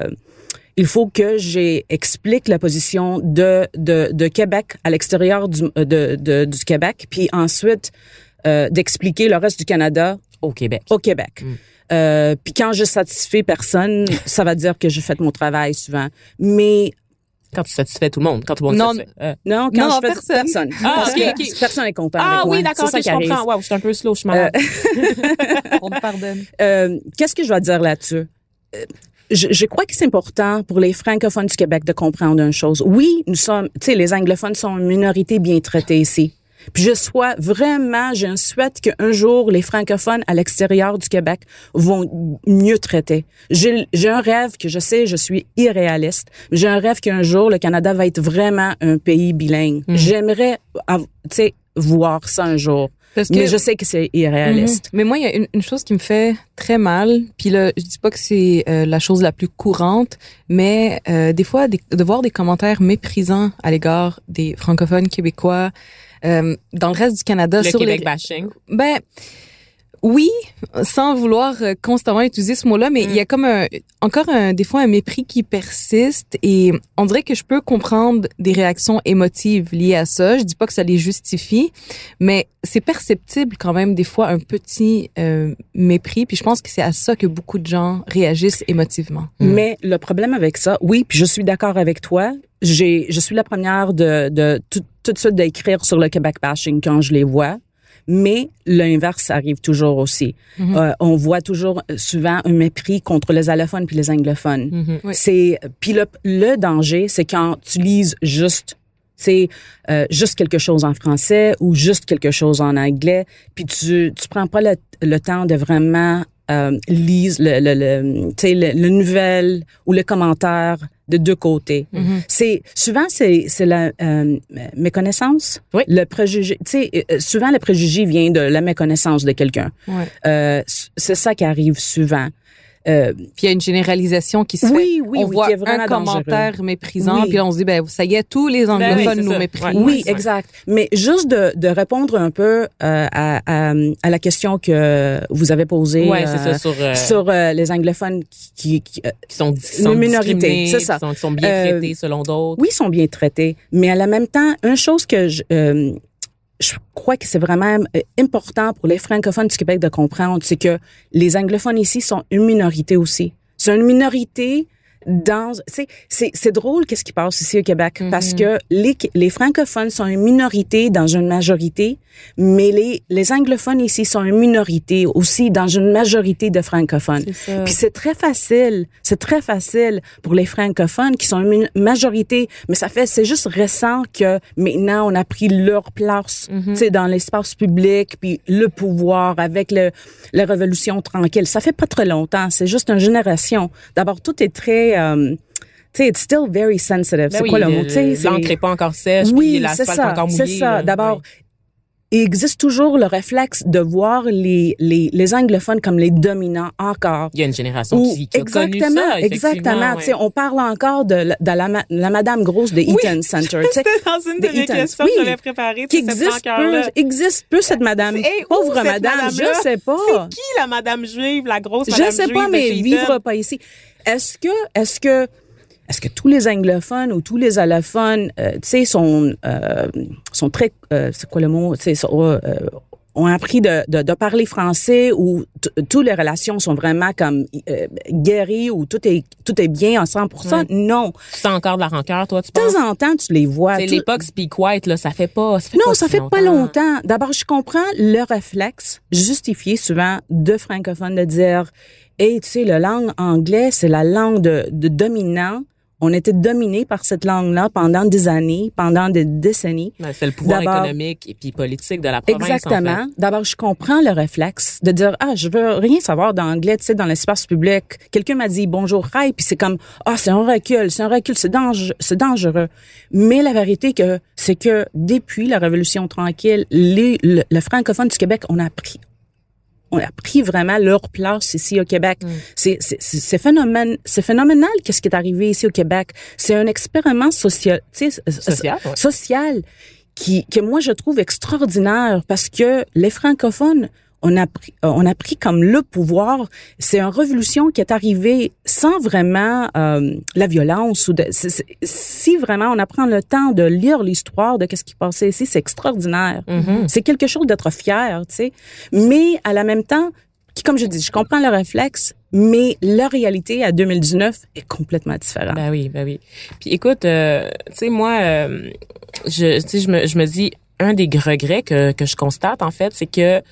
D: il faut que j'explique la position de, de, de Québec à l'extérieur du, de, de- du Québec, puis ensuite euh, d'expliquer le reste du Canada
A: Au Québec.
D: au Québec. Euh, puis quand je satisfais personne, <laughs> ça va dire que j'ai fait mon travail souvent. Mais
A: Quand tu satisfais tout le monde, quand tout le monde
B: Non,
A: satisfait. Euh,
D: non, quand
B: Non,
D: je fais
B: personne.
D: personne.
A: Ah,
D: Parce
A: ok,
D: que
A: ok.
D: personne est content
A: Ah
D: avec moi.
A: oui, d'accord, je
D: arrive.
A: comprends. Wow, je suis un peu slow, je suis malade. <laughs>
B: On te pardonne.
D: Euh, Qu'est-ce que je vais dire là-dessus? Je, je crois que c'est important pour les francophones du Québec de comprendre une chose. Oui, nous sommes, tu sais, les anglophones sont une minorité bien traitée ici. Puis je sois vraiment, je souhaite qu'un jour les francophones à l'extérieur du Québec vont mieux traiter. J'ai un rêve que je sais, je suis irréaliste. J'ai un rêve qu'un jour le Canada va être vraiment un pays bilingue. J'aimerais, av- tu sais, voir ça un jour.
B: Parce que
D: Mais je sais que c'est irréaliste.
B: Mhm. Mais moi, il y a une, une chose qui me fait très mal. Puis là, je dis pas que c'est euh, la chose la plus courante, mais euh, des fois, des- de voir des commentaires méprisants à l'égard des francophones québécois euh, dans le reste du Canada
A: le
B: sur
A: Québec
B: les.
A: bashing.
B: Ben oui, sans vouloir euh, constamment utiliser ce mot-là, mais il y a comme un, encore un, des fois un mépris qui persiste et on dirait que je peux comprendre des réactions émotives liées à ça. Je dis pas que ça les justifie, mais c'est perceptible quand même des fois un petit euh, mépris. Puis je pense que c'est à ça que beaucoup de gens réagissent émotivement.
D: Mais le problème avec ça, oui, puis je suis d'accord avec toi. J'ai, je suis la première de, de tout, tout de suite d'écrire sur le Québec bashing quand je les vois. Mais l'inverse arrive toujours aussi.
B: Mhm.
D: Euh, on voit toujours euh, souvent un mépris contre les allophones puis les anglophones.
A: Mhm.
B: Oui.
D: C'est puis le, le danger, c'est quand tu lises juste c'est euh, juste quelque chose en français ou juste quelque chose en anglais, puis tu tu prends pas le, le temps de vraiment euh, le, le, le, le, le nouvelle ou le commentaire de deux côtés.
A: Mm-hmm.
D: C'est souvent c'est c'est la euh, méconnaissance,
A: Oui.
D: le préjugé. Tu sais, euh, souvent le préjugé vient de la méconnaissance de quelqu'un.
B: Ouais.
D: Euh, c'est ça qui arrive souvent. Euh,
B: Puis il y a une généralisation qui se
D: Oui,
B: fait.
D: oui,
B: on
D: oui,
B: voit
D: qui est vraiment
B: un commentaire méprisant,
D: Oui.
B: puis là, on se dit, ben ça y est, tous les anglophones
A: Ben c'est
B: nous
A: ça.
B: méprisent.
D: Oui, exact. Mais juste de, de répondre un peu euh, à, à, à la question que vous avez posée
A: Ouais,
D: euh,
A: c'est ça sur euh,
D: sur euh, les anglophones qui, qui euh,
A: qui sont, qui sont
D: Une minorité,
A: discriminés,
D: c'est ça.
A: Qui sont, qui sont bien
D: Euh,
A: traités selon d'autres.
D: oui, sont bien traités, mais à la même temps, une chose que je, euh, je crois que c'est vraiment euh, important pour les francophones du Québec de comprendre, c'est que les anglophones ici sont une minorité aussi. C'est une minorité dans c'est drôle qu'est-ce qui passe ici au Québec parce que les les francophones sont une minorité dans une majorité mais les les anglophones ici sont une minorité aussi dans une majorité de francophones puis c'est très facile, c'est très facile pour les francophones qui sont une majorité, mais ça fait c'est juste récent que maintenant on a pris leur place, tu sais dans l'espace public puis le pouvoir avec le la révolution tranquille. Ça fait pas très longtemps, c'est juste une génération. D'abord tout est très euh, tu sais, it's still very sensitive.
A: Ben
D: c'est
A: oui,
D: quoi le mot? Sais, c'est-
A: L'encre n'est pas encore sèche,
D: oui,
A: puis
D: c'est
A: l'asphalte est
D: ça,
A: encore
D: c'est
A: mouillé.
D: ça.
A: là.
D: D'abord,
A: Oui.
D: il existe toujours le réflexe de voir les, les, les anglophones comme les dominants encore.
A: Il y a une génération
D: Ou-
A: qui, qui a connu
D: exactement,
A: ça, effectivement,
D: exactement.
A: ouais.
D: Sais, on parle encore de, la- de la, la Madame Grosse de Eaton Center. tu sais,
A: C'était dans une de mes questions
D: Oui.
A: que j'avais préparées,
D: qui
A: sais,
D: existe peu, existe peu cette madame.
A: Hey, où
D: Pauvre madame,
A: madame-là?
D: je sais pas.
A: C'est qui la madame juive, la grosse
D: Je
A: madame
D: sais
A: juive
D: pas,
A: de
D: mais
A: chez
D: elle
A: Eaton?
D: vivra pas ici. Est-ce que, est-ce que, est-ce que tous les anglophones ou tous les allophones, euh, tu sais, sont, euh, sont très, euh, c'est quoi le mot, tu sais, ont appris de, de, de parler français ou t- toutes les relations sont vraiment comme euh, guéries ou tout est tout est bien à 100%.
A: Ouais.
D: Non.
A: Tu sens encore de la rancœur, toi, tu
D: De
A: penses?
D: temps en temps, tu les vois.
A: C'est
D: Tout-
A: l'époque Speak White, là, ça fait pas, ça fait
D: non,
A: pas
D: ça fait pas longtemps. D'abord, je comprends le réflexe justifié souvent de francophones de dire, hey, tu sais, la langue anglaise, c'est la langue de, de dominant. On était dominé par cette langue-là pendant des années, pendant des décennies.
A: C'est le pouvoir économique et puis politique de la province,
D: Exactement.
A: en fait.
D: D'abord, je comprends le réflexe de dire ah, je veux rien savoir d'anglais, tu sais, dans l'espace public. Quelqu'un m'a dit bonjour, hi, puis c'est comme ah, c'est un recul, c'est un recul, c'est dangereux, c'est dangereux. Mais la vérité que c'est que depuis la Révolution tranquille, les, le, le francophone du Québec, on a pris on a pris vraiment leur place ici au Québec.
A: Mm.
D: C'est c'est c'est phénomène c'est phénoménal qu'est-ce qui est arrivé ici au Québec. C'est un expériment social,
A: Social, ouais.
D: social qui que moi je trouve extraordinaire parce que les francophones on a pris, euh, on a pris comme le pouvoir. C'est une révolution qui est arrivée sans vraiment euh, la violence ou de. si vraiment on apprend le temps de lire l'histoire de qu'est-ce qui passait ici, c'est extraordinaire.
A: Mhm.
D: C'est quelque chose d'être fier, tu sais. Mais à la même temps, qui, comme je dis, je comprends le réflexe, mais la réalité à 2019 est complètement différente.
A: Ben oui, ben oui. Puis écoute, euh, tu sais, moi, euh, je, tu sais, je me, je me dis, un des regrets que, que je constate, en fait, c'est que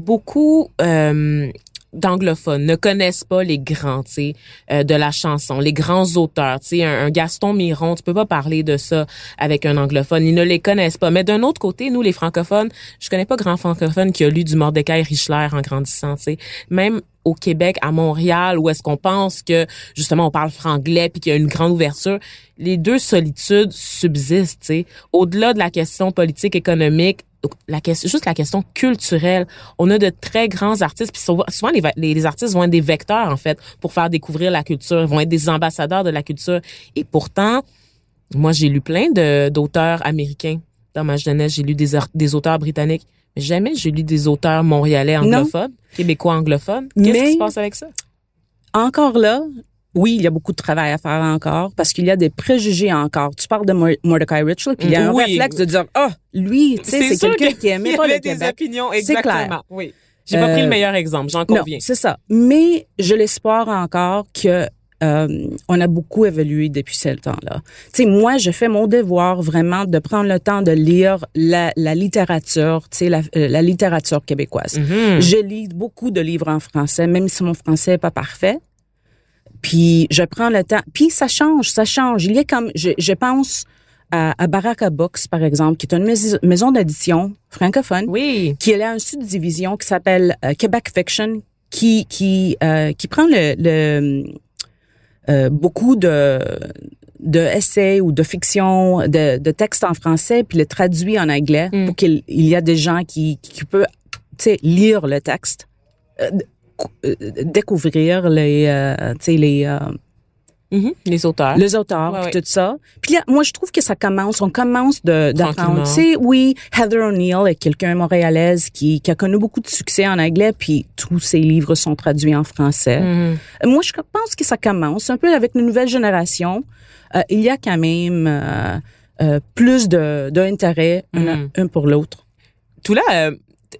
A: beaucoup euh, d'anglophones ne connaissent pas les grands, euh, de la chanson, les grands auteurs, tu un, un Gaston Miron, tu peux pas parler de ça avec un anglophone, ils ne les connaissent pas. Mais d'un autre côté, nous, les francophones, je connais pas grand francophone qui a lu du Mordecai Richler en grandissant, sais. Même au Québec, à Montréal, où est-ce qu'on pense que justement on parle franglais puis qu'il y a une grande ouverture, les deux solitudes subsistent. Au-delà de la question politique, économique, la question, juste la question culturelle. On a de très grands artistes, puis souvent, les, artistes vont être des vecteurs en fait pour faire découvrir la culture, vont être des ambassadeurs de la culture. Et pourtant, moi j'ai lu plein de d'auteurs américains dans ma jeunesse. J'ai lu des auteurs britanniques. Mais jamais j'ai lu des auteurs montréalais anglophones, québécois anglophones. Qu'est-ce qui se passe avec ça?
D: encore là, oui, il y a beaucoup de travail à faire encore parce qu'il y a des préjugés encore. Tu parles de Mor- Mordecai Richler, puis il y a un
A: Oui.
D: réflexe de dire, ah, lui, tu sais, c'est
A: sûr
D: quelqu'un
A: que-
D: qui aimait pas
A: avait
D: le
A: des
D: Québec.
A: opinions,
D: C'est
A: exactement.
D: clair.
A: Oui. J'ai pas pris
D: Euh,
A: le meilleur exemple, j'en conviens.
D: c'est ça. Mais j'ai l'espoir encore que euh, on a beaucoup évolué depuis ce temps-là. Tu sais, moi, je fais mon devoir vraiment de prendre le temps de lire la, la littérature, tu sais, la, euh, la littérature québécoise.
A: Mhm.
D: Je lis beaucoup de livres en français, même si mon français n'est pas parfait. Puis je prends le temps. Puis ça change, ça change. Il y a comme, je, je pense à, à Baraka Books, par exemple, qui est une mais- maison d'édition francophone
A: Oui.
D: qui est une subdivision qui s'appelle euh, Québec Fiction, qui qui euh, qui prend le, le euh, beaucoup de de essais ou de fiction, de, de textes en français, puis le traduit en anglais
A: Mm.
D: pour qu'il il y a des gens qui qui peuvent tu sais lire le texte, euh, euh, découvrir les euh, tu sais les
A: Mhm. Les auteurs.
D: les auteurs,
A: Ouais,
D: tout ça. Puis là, moi, je trouve que ça commence, on commence de d'apprendre. Tu sais, oui, Heather O'Neill est quelqu'un montréalaise qui, qui a connu beaucoup de succès en anglais, puis tous ses livres sont traduits en français.
A: Mhm.
D: Moi, je pense que ça commence un peu avec une nouvelle génération. Euh, il y a quand même euh, euh, plus de d'intérêt un,
A: Mhm.
D: un pour l'autre.
A: Tout là,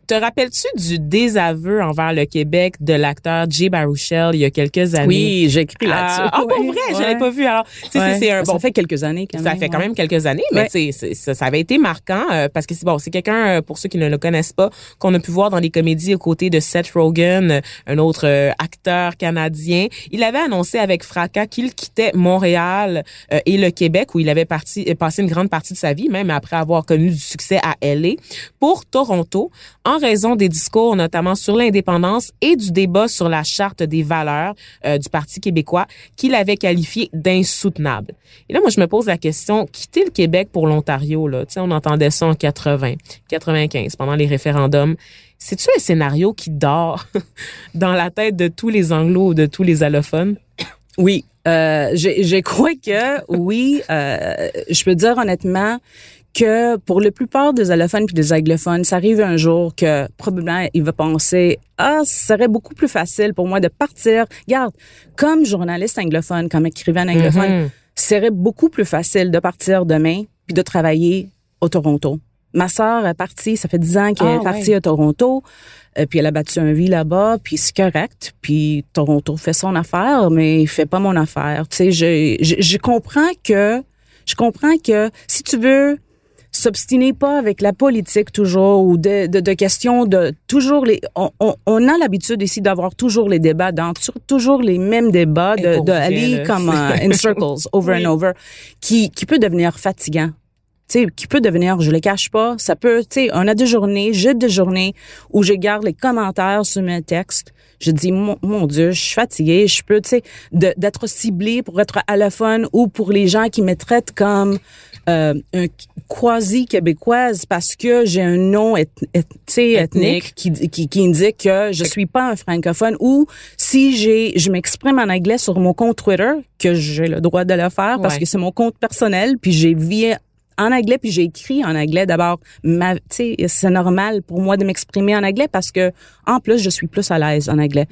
A: te rappelles-tu du désaveu envers le Québec de l'acteur Jay Baruchel il y a quelques années?
D: Oui, j'ai écrit là-dessus.
A: Ah, ah, pour vrai, je l'avais pas vu. Alors, c'est- un
D: Ça
A: bon
D: fait quelques années quand
A: Ça
D: même.
A: fait quand
D: ouais.
A: même quelques années, mais ça, ça avait été marquant euh, parce que c'est bon, c'est quelqu'un euh, pour ceux qui ne le connaissent pas qu'on a pu voir dans les comédies aux côtés de Seth Rogen, euh, un autre acteur canadien. Il avait annoncé avec fracas qu'il quittait Montréal et le Québec où il avait parti, passé une grande partie de sa vie, même après avoir connu du succès à LA, pour Toronto en raison des discours notamment sur l'indépendance et du débat sur la charte des valeurs euh, du Parti québécois qu'il avait qualifié d'insoutenable. Et là, moi, je me pose la question, quitter le Québec pour l'Ontario, là, tu sais, on entendait ça en 80, 95, pendant les référendums. C'est-tu un scénario qui dort <laughs> dans la tête de tous les anglos ou de tous les allophones?
D: Oui, euh, je, je crois que oui. Euh, je peux dire honnêtement que pour la plupart des allophones puis des anglophones, ça arrive un jour que probablement il va penser ah, ça serait beaucoup plus facile pour moi de partir. Regarde, comme journaliste anglophone, comme écrivain anglophone,
A: Mhm.
D: serait beaucoup plus facile de partir demain puis de travailler au Toronto. Ma sœur est partie, ça fait dix ans qu'elle
A: Ah,
D: est partie
A: ouais.
D: à Toronto, euh, puis elle a battu un vie là-bas, puis c'est correct. Puis Toronto fait son affaire, mais il fait pas mon affaire. Tu sais, je, je, je comprends que, je comprends que si tu veux s'obstiner pas avec la politique toujours ou de, de, de questions de toujours les on, on, on a l'habitude ici d'avoir toujours les débats dans toujours les mêmes débats de, de aller comme euh, in circles <laughs> over
A: Oui.
D: and over qui qui peut devenir fatigant tu sais, qui peut devenir, je le cache pas, ça peut, tu sais, on a des journées, j'ai des journées où je garde les commentaires sur mes textes. Je dis, mon, mon Dieu, je suis fatiguée, je peux, tu sais, d'être ciblée pour être allophone ou pour les gens qui me traitent comme euh, un quasi-québécoise parce que j'ai un nom eth- eth- ethnique, qui, qui, qui indique que je suis pas un francophone ou si j'ai, je m'exprime en anglais sur mon compte Twitter, que j'ai le droit de le faire parce
A: Ouais.
D: que c'est mon compte personnel, puis j'ai vie en anglais puis j'ai écrit en anglais d'abord. Ma tu sais c'est normal pour moi de m'exprimer en anglais parce que en plus je suis plus à l'aise en anglais.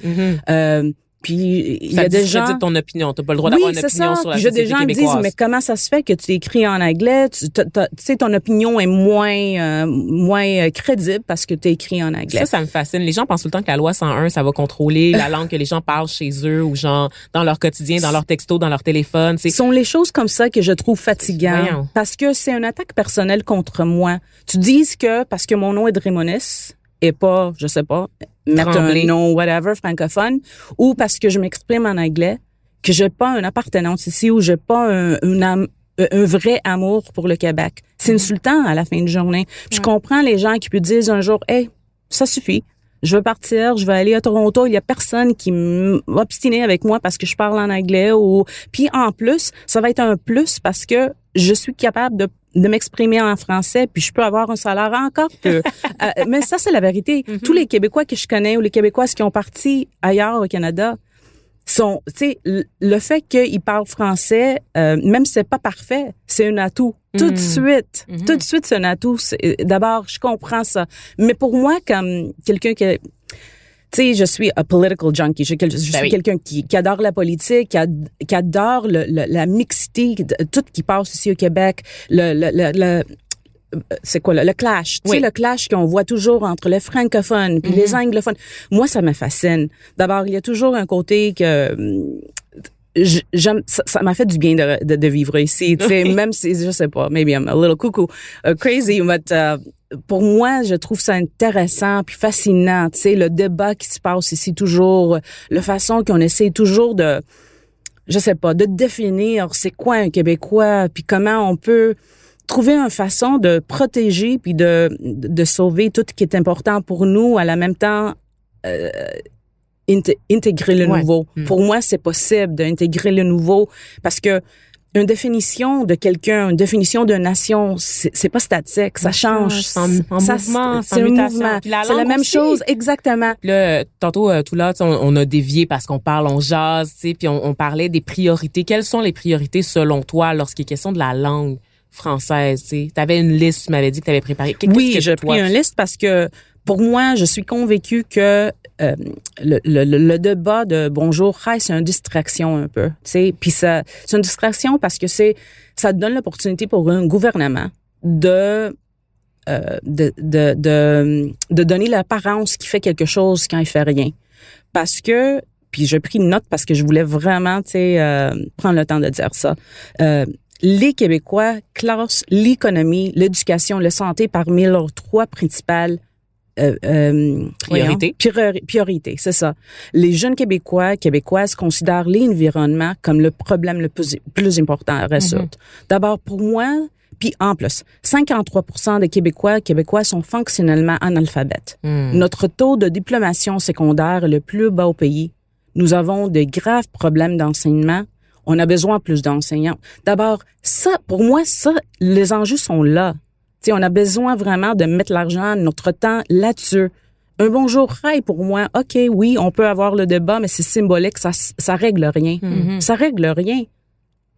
D: Euh, puis il y a des gens
A: ton opinion. T'as pas le droit
D: oui,
A: d'avoir une
D: c'est
A: opinion
D: ça.
A: sur la
D: Puis
A: société
D: des gens
A: québécoise.
D: disent mais comment ça se fait que tu écris en anglais? Tu sais ton opinion est moins euh, moins euh, crédible parce que tu écrit en anglais
A: Ça, ça me fascine. Les gens pensent tout le temps que la loi 101, ça va contrôler la <laughs> langue que les gens parlent chez eux ou genre dans leur quotidien, dans leur texto, dans leur téléphone.
D: Ce sont les choses comme ça que je trouve fatigantes
A: Voyons.
D: parce que c'est une attaque personnelle contre moi. Tu dises que parce que mon nom est Drémonis et pas, je sais pas, mettre
A: Tremblay.
D: un nom whatever francophone ou parce que je m'exprime en anglais que j'ai pas une appartenance ici ou j'ai pas un, un, vrai amour pour le Québec. C'est insultant à la fin de journée. Je comprends les gens qui peut dire un jour, hey, ça suffit. Je veux partir, je vais aller à Toronto. Il y a personne qui m'obstiner avec moi parce que je parle en anglais ou puis en plus, ça va être un plus parce que je suis capable de de m'exprimer en français puis je peux avoir un salaire encore que <laughs> euh, mais ça c'est la vérité. Tous les Québécois que je connais ou les Québécoises qui ont parti ailleurs au Canada sont tu sais le- fait qu'ils parlent français euh, même si c'est pas parfait, c'est un atout. Tout de suite, tout de suite c'est un atout. D'abord, je comprends ça. Mais pour moi comme quelqu'un qui tu sais, je suis a political junkie. Je, je suis
A: Ben oui.
D: quelqu'un qui, qui adore la politique, qui, ad- qui adore le, le- la mixité, tout qui passe ici au Québec, le, le, le, le- c'est quoi le, le clash, tu
A: Oui.
D: sais le clash qu'on voit toujours entre les francophones puis
A: Mhm.
D: les anglophones. Moi, ça me fascine. D'abord, il y a toujours un côté que j'aime ça m'a fait du bien de, de, de vivre ici tu sais
A: Oui.
D: même si je sais pas maybe I'm a little cuckoo uh, crazy but uh, pour moi je trouve ça intéressant puis fascinant tu sais le débat qui se passe ici toujours la façon qu'on essaie toujours de je sais pas de définir c'est quoi un québécois puis comment on peut trouver une façon de protéger puis de de sauver tout ce qui est important pour nous à la même temps euh, int- intégrer le
A: Ouais.
D: nouveau.
A: Mm.
D: Pour moi, c'est possible d'intégrer le nouveau parce que une définition de quelqu'un, une définition d'une nation, c'est pas statique, ça change.
A: en- en
D: Ça,
A: mouvement, c'est
D: un mouvement.
A: La
D: C'est la même
A: aussi.
D: chose, exactement.
A: Là, tantôt, euh, tout là, tu sais, on, on a dévié parce qu'on parle, on jase, tu sais, puis on, on parlait des priorités. Quelles sont les priorités selon toi lorsqu'il est question de la langue française? Tu avais une liste, tu m'avais dit que tu avais préparé.
D: Oui, j'ai pris une liste parce que pour moi, je suis convaincue que euh, le, le, le- débat de bonjour, c'est une distraction un peu. Puis ça, c'est une distraction parce que c'est, ça donne l'opportunité pour un gouvernement de euh, de, de, de, de donner l'apparence qu'il fait quelque chose quand il fait rien. Parce que, puis j'ai pris une note parce que je voulais vraiment, euh, prendre le temps de dire ça. Euh, les Québécois classent l'économie, l'éducation, la santé parmi leurs trois principales euh, euh,
A: Priorités.
D: voyons, priori- priorités, c'est ça. Les jeunes Québécois, Québécoises considèrent l'environnement comme le problème le plus, plus important à résoudre. D'abord, pour moi, puis en plus, 53 des Québécois, Québécois sont fonctionnellement analphabètes.
A: Hmm.
D: Notre taux de diplomation secondaire est le plus bas au pays. Nous avons de graves problèmes d'enseignement. On a besoin de plus d'enseignants. D'abord, ça, pour moi, ça, les enjeux sont là. On a besoin vraiment de mettre l'argent, notre temps là-dessus. Un bonjour, hi pour moi. OK, oui, on peut avoir le débat, mais c'est symbolique, ça, ça règle rien.
B: Mhm.
D: Ça règle rien.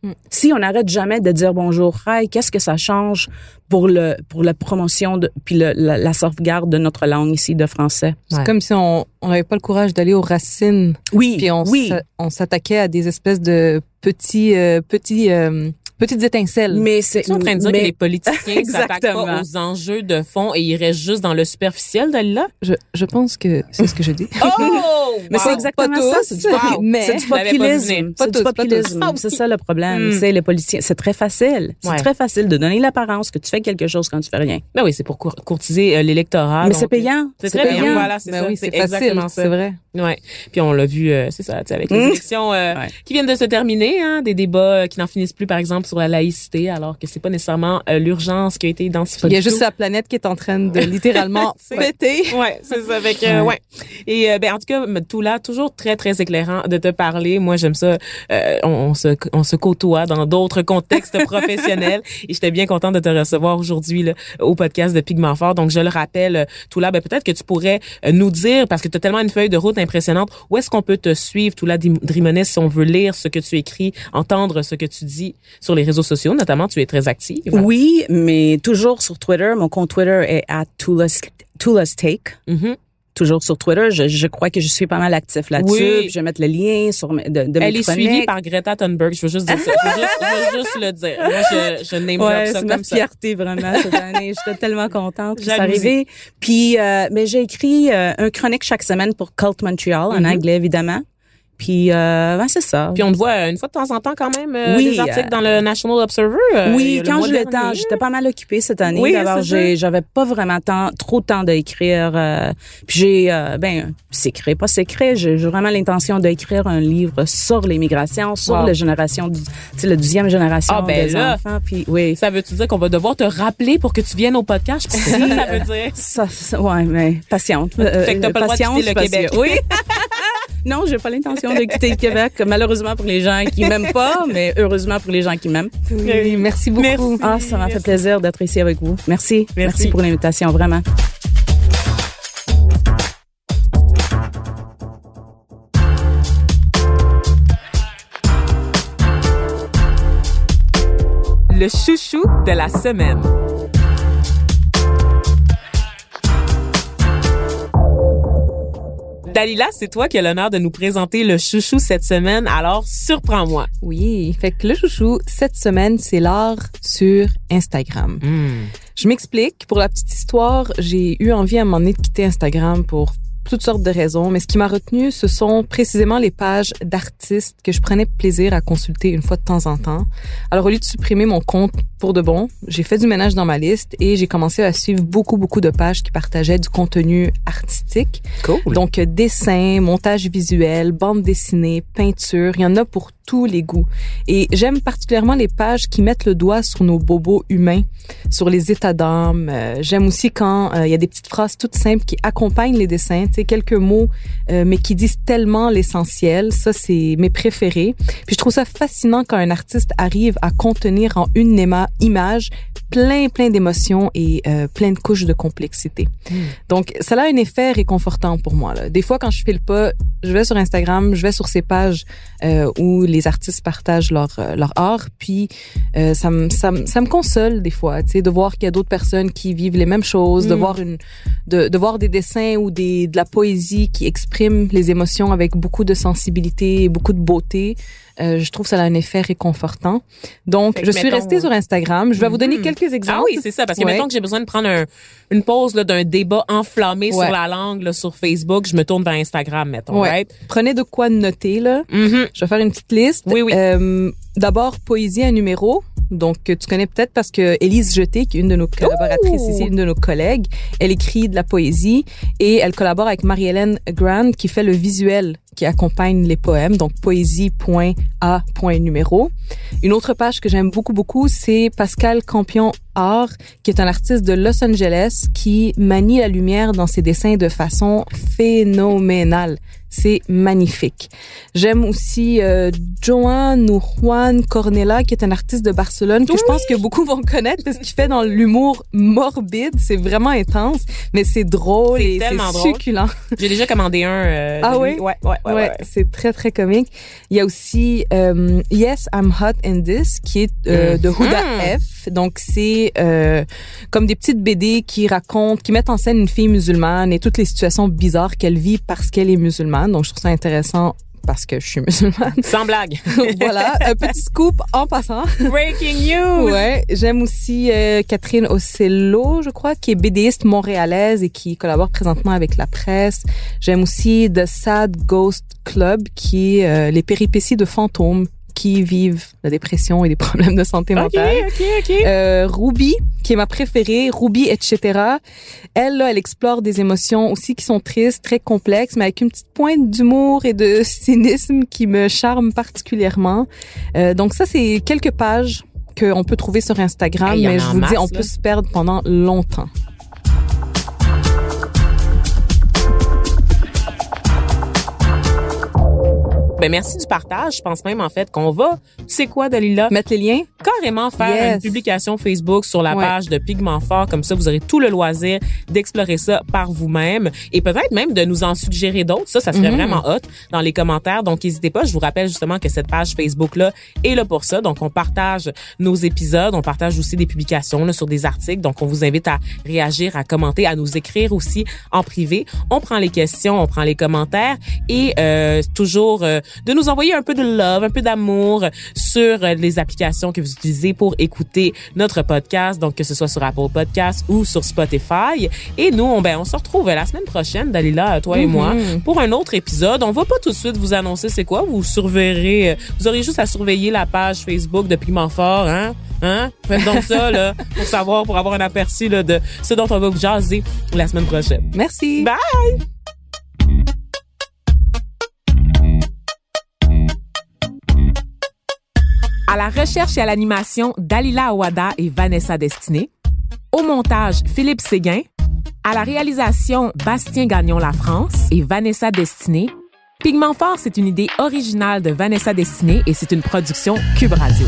B: Mm.
D: Si on n'arrête jamais de dire bonjour, hi, qu'est-ce que ça change pour le pour la promotion de puis le- la, la sauvegarde de notre langue ici de français?
B: C'est
A: Ouais.
B: comme si on on n'avait pas le courage d'aller aux racines,
D: Oui,
B: puis on
D: oui.
B: s'a- on s'attaquait à des espèces de petits euh, petits euh, petites étincelles.
D: Mais c'est
A: en train de dire
D: mais-
A: que les politiciens <laughs> s'attaquent
D: Exactement.
A: pas aux enjeux de fond et ils restent juste dans le superficiel de là?
B: je je pense que c'est ce que je dis. <laughs>
A: Oh! <laughs>
D: Mais c'est exactement
B: Pas
D: ça, c'est c'est du
A: pas
D: populisme.
B: Pas
D: C'est du populisme.
A: Ah,
D: C'est ça le problème.
A: Mm.
D: C'est les politiciens. C'est très facile. C'est
A: Ouais.
D: très facile de donner l'apparence que tu fais quelque chose quand tu fais rien.
A: Ben oui, c'est pour cour- courtiser euh, l'électorat.
D: Mais c'est payant.
A: C'est très payant. Voilà, c'est
B: Ben
A: ça.
B: oui, facile,
A: exactement ça.
B: c'est vrai.
A: Ouais. Puis on l'a vu, euh, c'est ça, tu sais, avec les
D: Mm.
A: élections euh,
D: Ouais.
A: qui viennent de se terminer, hein, des débats euh, qui n'en finissent plus, par exemple, sur la laïcité, alors que c'est pas nécessairement euh, l'urgence qui a été identifiée.
B: Il y a juste
A: tout.
B: la planète qui est en train de littéralement <laughs> péter.
A: Ouais, c'est ça. Que, euh, ouais. Et euh, ben en tout cas, tout là, toujours très très éclairant de te parler. Moi, j'aime ça. Euh, on, on se on se côtoie dans d'autres contextes <laughs> professionnels. Et j'étais bien contente de te recevoir aujourd'hui là, au podcast de Pigment Fort. Donc, je le rappelle, tout là, ben peut-être que tu pourrais nous dire parce que tu as tellement une feuille de route impressionnante. Où est-ce qu'on peut te suivre, tout là, Drimonet, si on veut lire ce que tu écris, entendre ce que tu dis sur les réseaux sociaux, notamment, tu es très active.
D: Oui, mais toujours sur Twitter. Mon compte Twitter est at Take.
A: Mhm.
D: Toujours sur Twitter. Je, je crois que je suis pas mal actif là-dessus.
A: Oui.
D: Je vais mettre le lien sur de, de mes
A: Elle est suivie par Greta Thunberg. Je veux juste dire ça. Je veux juste, je veux juste le dire. Moi, je, je drop
D: Ouais,
A: ça
D: c'est
A: comme
D: ma
A: ça.
D: fierté vraiment cette année. J'étais tellement contente c'est arrivé. Puis, euh, mais j'ai écrit euh, un chronique chaque semaine pour Cult Montreal en
A: Mhm.
D: anglais évidemment. Puis, euh, ben, c'est ça.
A: Puis on te voit une fois de temps en temps quand même euh,
D: Oui,
A: des articles
D: euh,
A: dans le National Observer. euh,
D: oui, quand j'ai le temps, j'étais pas mal occupée cette année.
A: Oui,
D: D'abord, j'avais pas vraiment temps, trop de temps d'écrire. euh, puis j'ai, ben, secret, pas secret. J'ai vraiment l'intention d'écrire un livre sur l'immigration, sur
A: Wow.
D: la génération, du, tu sais, la deuxième génération
A: Ah, ben
D: des
A: là.
D: enfants. Puis oui,
A: Ça veut-tu dire qu'on va devoir te rappeler pour que tu viennes au podcast? Je <laughs> pense ça, que ça veut dire.
D: ça, ça- ouais, mais patiente.
A: Fait que t'as pas le droit de quitter le. Québec.
D: Oui. <laughs> non, j'ai pas l'intention de quitter le Québec, malheureusement pour les gens qui m'aiment pas, mais heureusement pour les gens qui m'aiment.
B: Oui, merci beaucoup.
A: Merci.
D: Ah, ça m'a fait plaisir d'être ici avec vous. Merci.
A: Merci.
D: Merci pour l'invitation, vraiment.
A: Le chouchou de la semaine. Dalila, c'est toi qui as l'honneur de nous présenter le chouchou cette semaine, alors surprends-moi.
B: Oui, fait que le chouchou cette semaine, c'est l'art sur Instagram.
A: Hmm.
B: Je m'explique. Pour la petite histoire, j'ai eu envie à un moment donné de quitter Instagram pour toutes sortes de raisons, mais ce qui m'a retenu, ce sont précisément les pages d'artistes que je prenais plaisir à consulter une fois de temps en temps. Alors, au lieu de supprimer mon compte pour de bon, j'ai fait du ménage dans ma liste et j'ai commencé à suivre beaucoup, beaucoup de pages qui partageaient du contenu artistique.
A: Cool.
B: Donc, euh, dessin, montage visuel, bande dessinée, peinture, il y en a pour tous les goûts. Et j'aime particulièrement les pages qui mettent le doigt sur nos bobos humains, sur les états d'âme. Euh, j'aime aussi quand euh, il y a des petites phrases toutes simples qui accompagnent les dessins, tu sais, quelques mots, euh, mais qui disent tellement l'essentiel. Ça, c'est mes préférés. Puis je trouve ça fascinant quand un artiste arrive à contenir en une image plein, plein d'émotions et plein de couches de complexité. Hmm. Donc, ça a un effet réconfortant pour moi. Là. Des fois, quand je fais le pas, je vais sur Instagram, je vais sur ces pages où les artistes partagent leur, leur art, puis ça, me, ça, ça me console des fois, tu sais, de voir qu'il y a d'autres personnes qui vivent les mêmes choses, de mm. voir une, de, de, voir des dessins ou des, de la poésie qui expriment les émotions avec beaucoup de sensibilité et beaucoup de beauté. Euh, je trouve que ça a un effet réconfortant. Donc, je suis restée sur Instagram. Je vais vous donner mm-hmm. quelques exemples.
A: Ah oui, c'est ça. Parce que mettons que j'ai besoin de prendre un, une pause d'un débat enflammé sur la langue là, sur Facebook, je me tourne vers Instagram, mettons. Right?
B: Prenez de quoi noter là. Mm-hmm. Je vais faire une petite liste.
A: Oui, oui.
B: Euh, D'abord, poésie à numéro. Donc, tu connais peut-être parce que Élise Jeté, qui est une de nos collaboratrices ici, une de nos collègues, elle écrit de la poésie et elle collabore avec Marie-Hélène Grand qui fait le visuel qui accompagne les poèmes, donc poésie.a.numéro. Une autre page que j'aime beaucoup, beaucoup, c'est Pascal Campion Art, qui est un artiste de Los Angeles qui manie la lumière dans ses dessins de façon phénoménale. C'est magnifique. J'aime aussi euh, Joan ou Juan Cornella, qui est un artiste de Barcelone que je pense que beaucoup vont connaître parce qu'il fait dans l'humour morbide. C'est vraiment intense, mais c'est drôle et c'est succulent.
A: J'ai déjà commandé un. Euh,
B: ah oui?
A: Ouais, ouais, ouais, ouais,
B: C'est très, très comique. Il y a aussi euh, Yes, I'm Hot in This, qui est euh, de Huda mm-hmm. F. Donc, c'est euh, comme des petites BD qui racontent, qui mettent en scène une fille musulmane et toutes les situations bizarres qu'elle vit parce qu'elle est musulmane. Donc, je trouve ça intéressant parce que je suis musulmane. <laughs>
A: Sans blague. <laughs>
B: voilà, un petit scoop en passant.
A: Breaking news.
B: Ouais, j'aime aussi euh, Catherine Ocello, je crois, qui est BDiste montréalaise et qui collabore présentement avec la presse. J'aime aussi The Sad Ghost Club, qui est euh, les péripéties de fantômes qui vivent la dépression et des <laughs> problèmes de santé mentale. Euh, Ruby, qui est ma préférée, Ruby, etc. Elle, là, elle explore des émotions aussi qui sont tristes, très complexes, mais avec une petite pointe d'humour et de <laughs> cynisme qui me charme particulièrement. Euh, donc ça, c'est quelques pages qu'on peut trouver sur Instagram, mais je vous dis, on peut se perdre pendant longtemps.
A: Ben merci du partage. Je pense même en fait qu'on va, tu sais quoi, Dalila,
B: mettre les liens,
A: carrément faire une publication Facebook sur la page de Pigment Fort. Comme ça, vous aurez tout le loisir d'explorer ça par vous-même et peut-être même de nous en suggérer d'autres. Ça, ça serait mhm. vraiment hot dans les commentaires. Donc, n'hésitez pas. Je vous rappelle justement que cette page Facebook là est là pour ça. Donc, on partage nos épisodes, on partage aussi des publications là, sur des articles. Donc, on vous invite à réagir, à commenter, à nous écrire aussi en privé. On prend les questions, on prend les commentaires et euh, toujours euh, de nous envoyer un peu de love, un peu d'amour sur euh, les applications que vous utilisez pour écouter notre podcast, donc que ce soit sur Apple Podcast ou sur Spotify. Et nous, on, ben, on se retrouve la semaine prochaine, Dalila, toi et moi, mm-hmm. pour un autre épisode. On va pas tout de suite vous annoncer c'est quoi. Vous surveillerez, euh, vous aurez juste à surveiller la page Facebook de Piment Fort, hein? Hein? Faites donc ça, là, <laughs> pour savoir, pour avoir un aperçu, là, de ce dont on va vous jaser la semaine prochaine.
B: Merci.
A: Bye! À la recherche et à l'animation, Dalila Awada et Vanessa Destiné. Au montage, Philippe Séguin. À la réalisation, Bastien Gagnon La France et Vanessa Destiné. Pigment Fort, c'est une idée originale de Vanessa Destiné et c'est une production Cube Radio.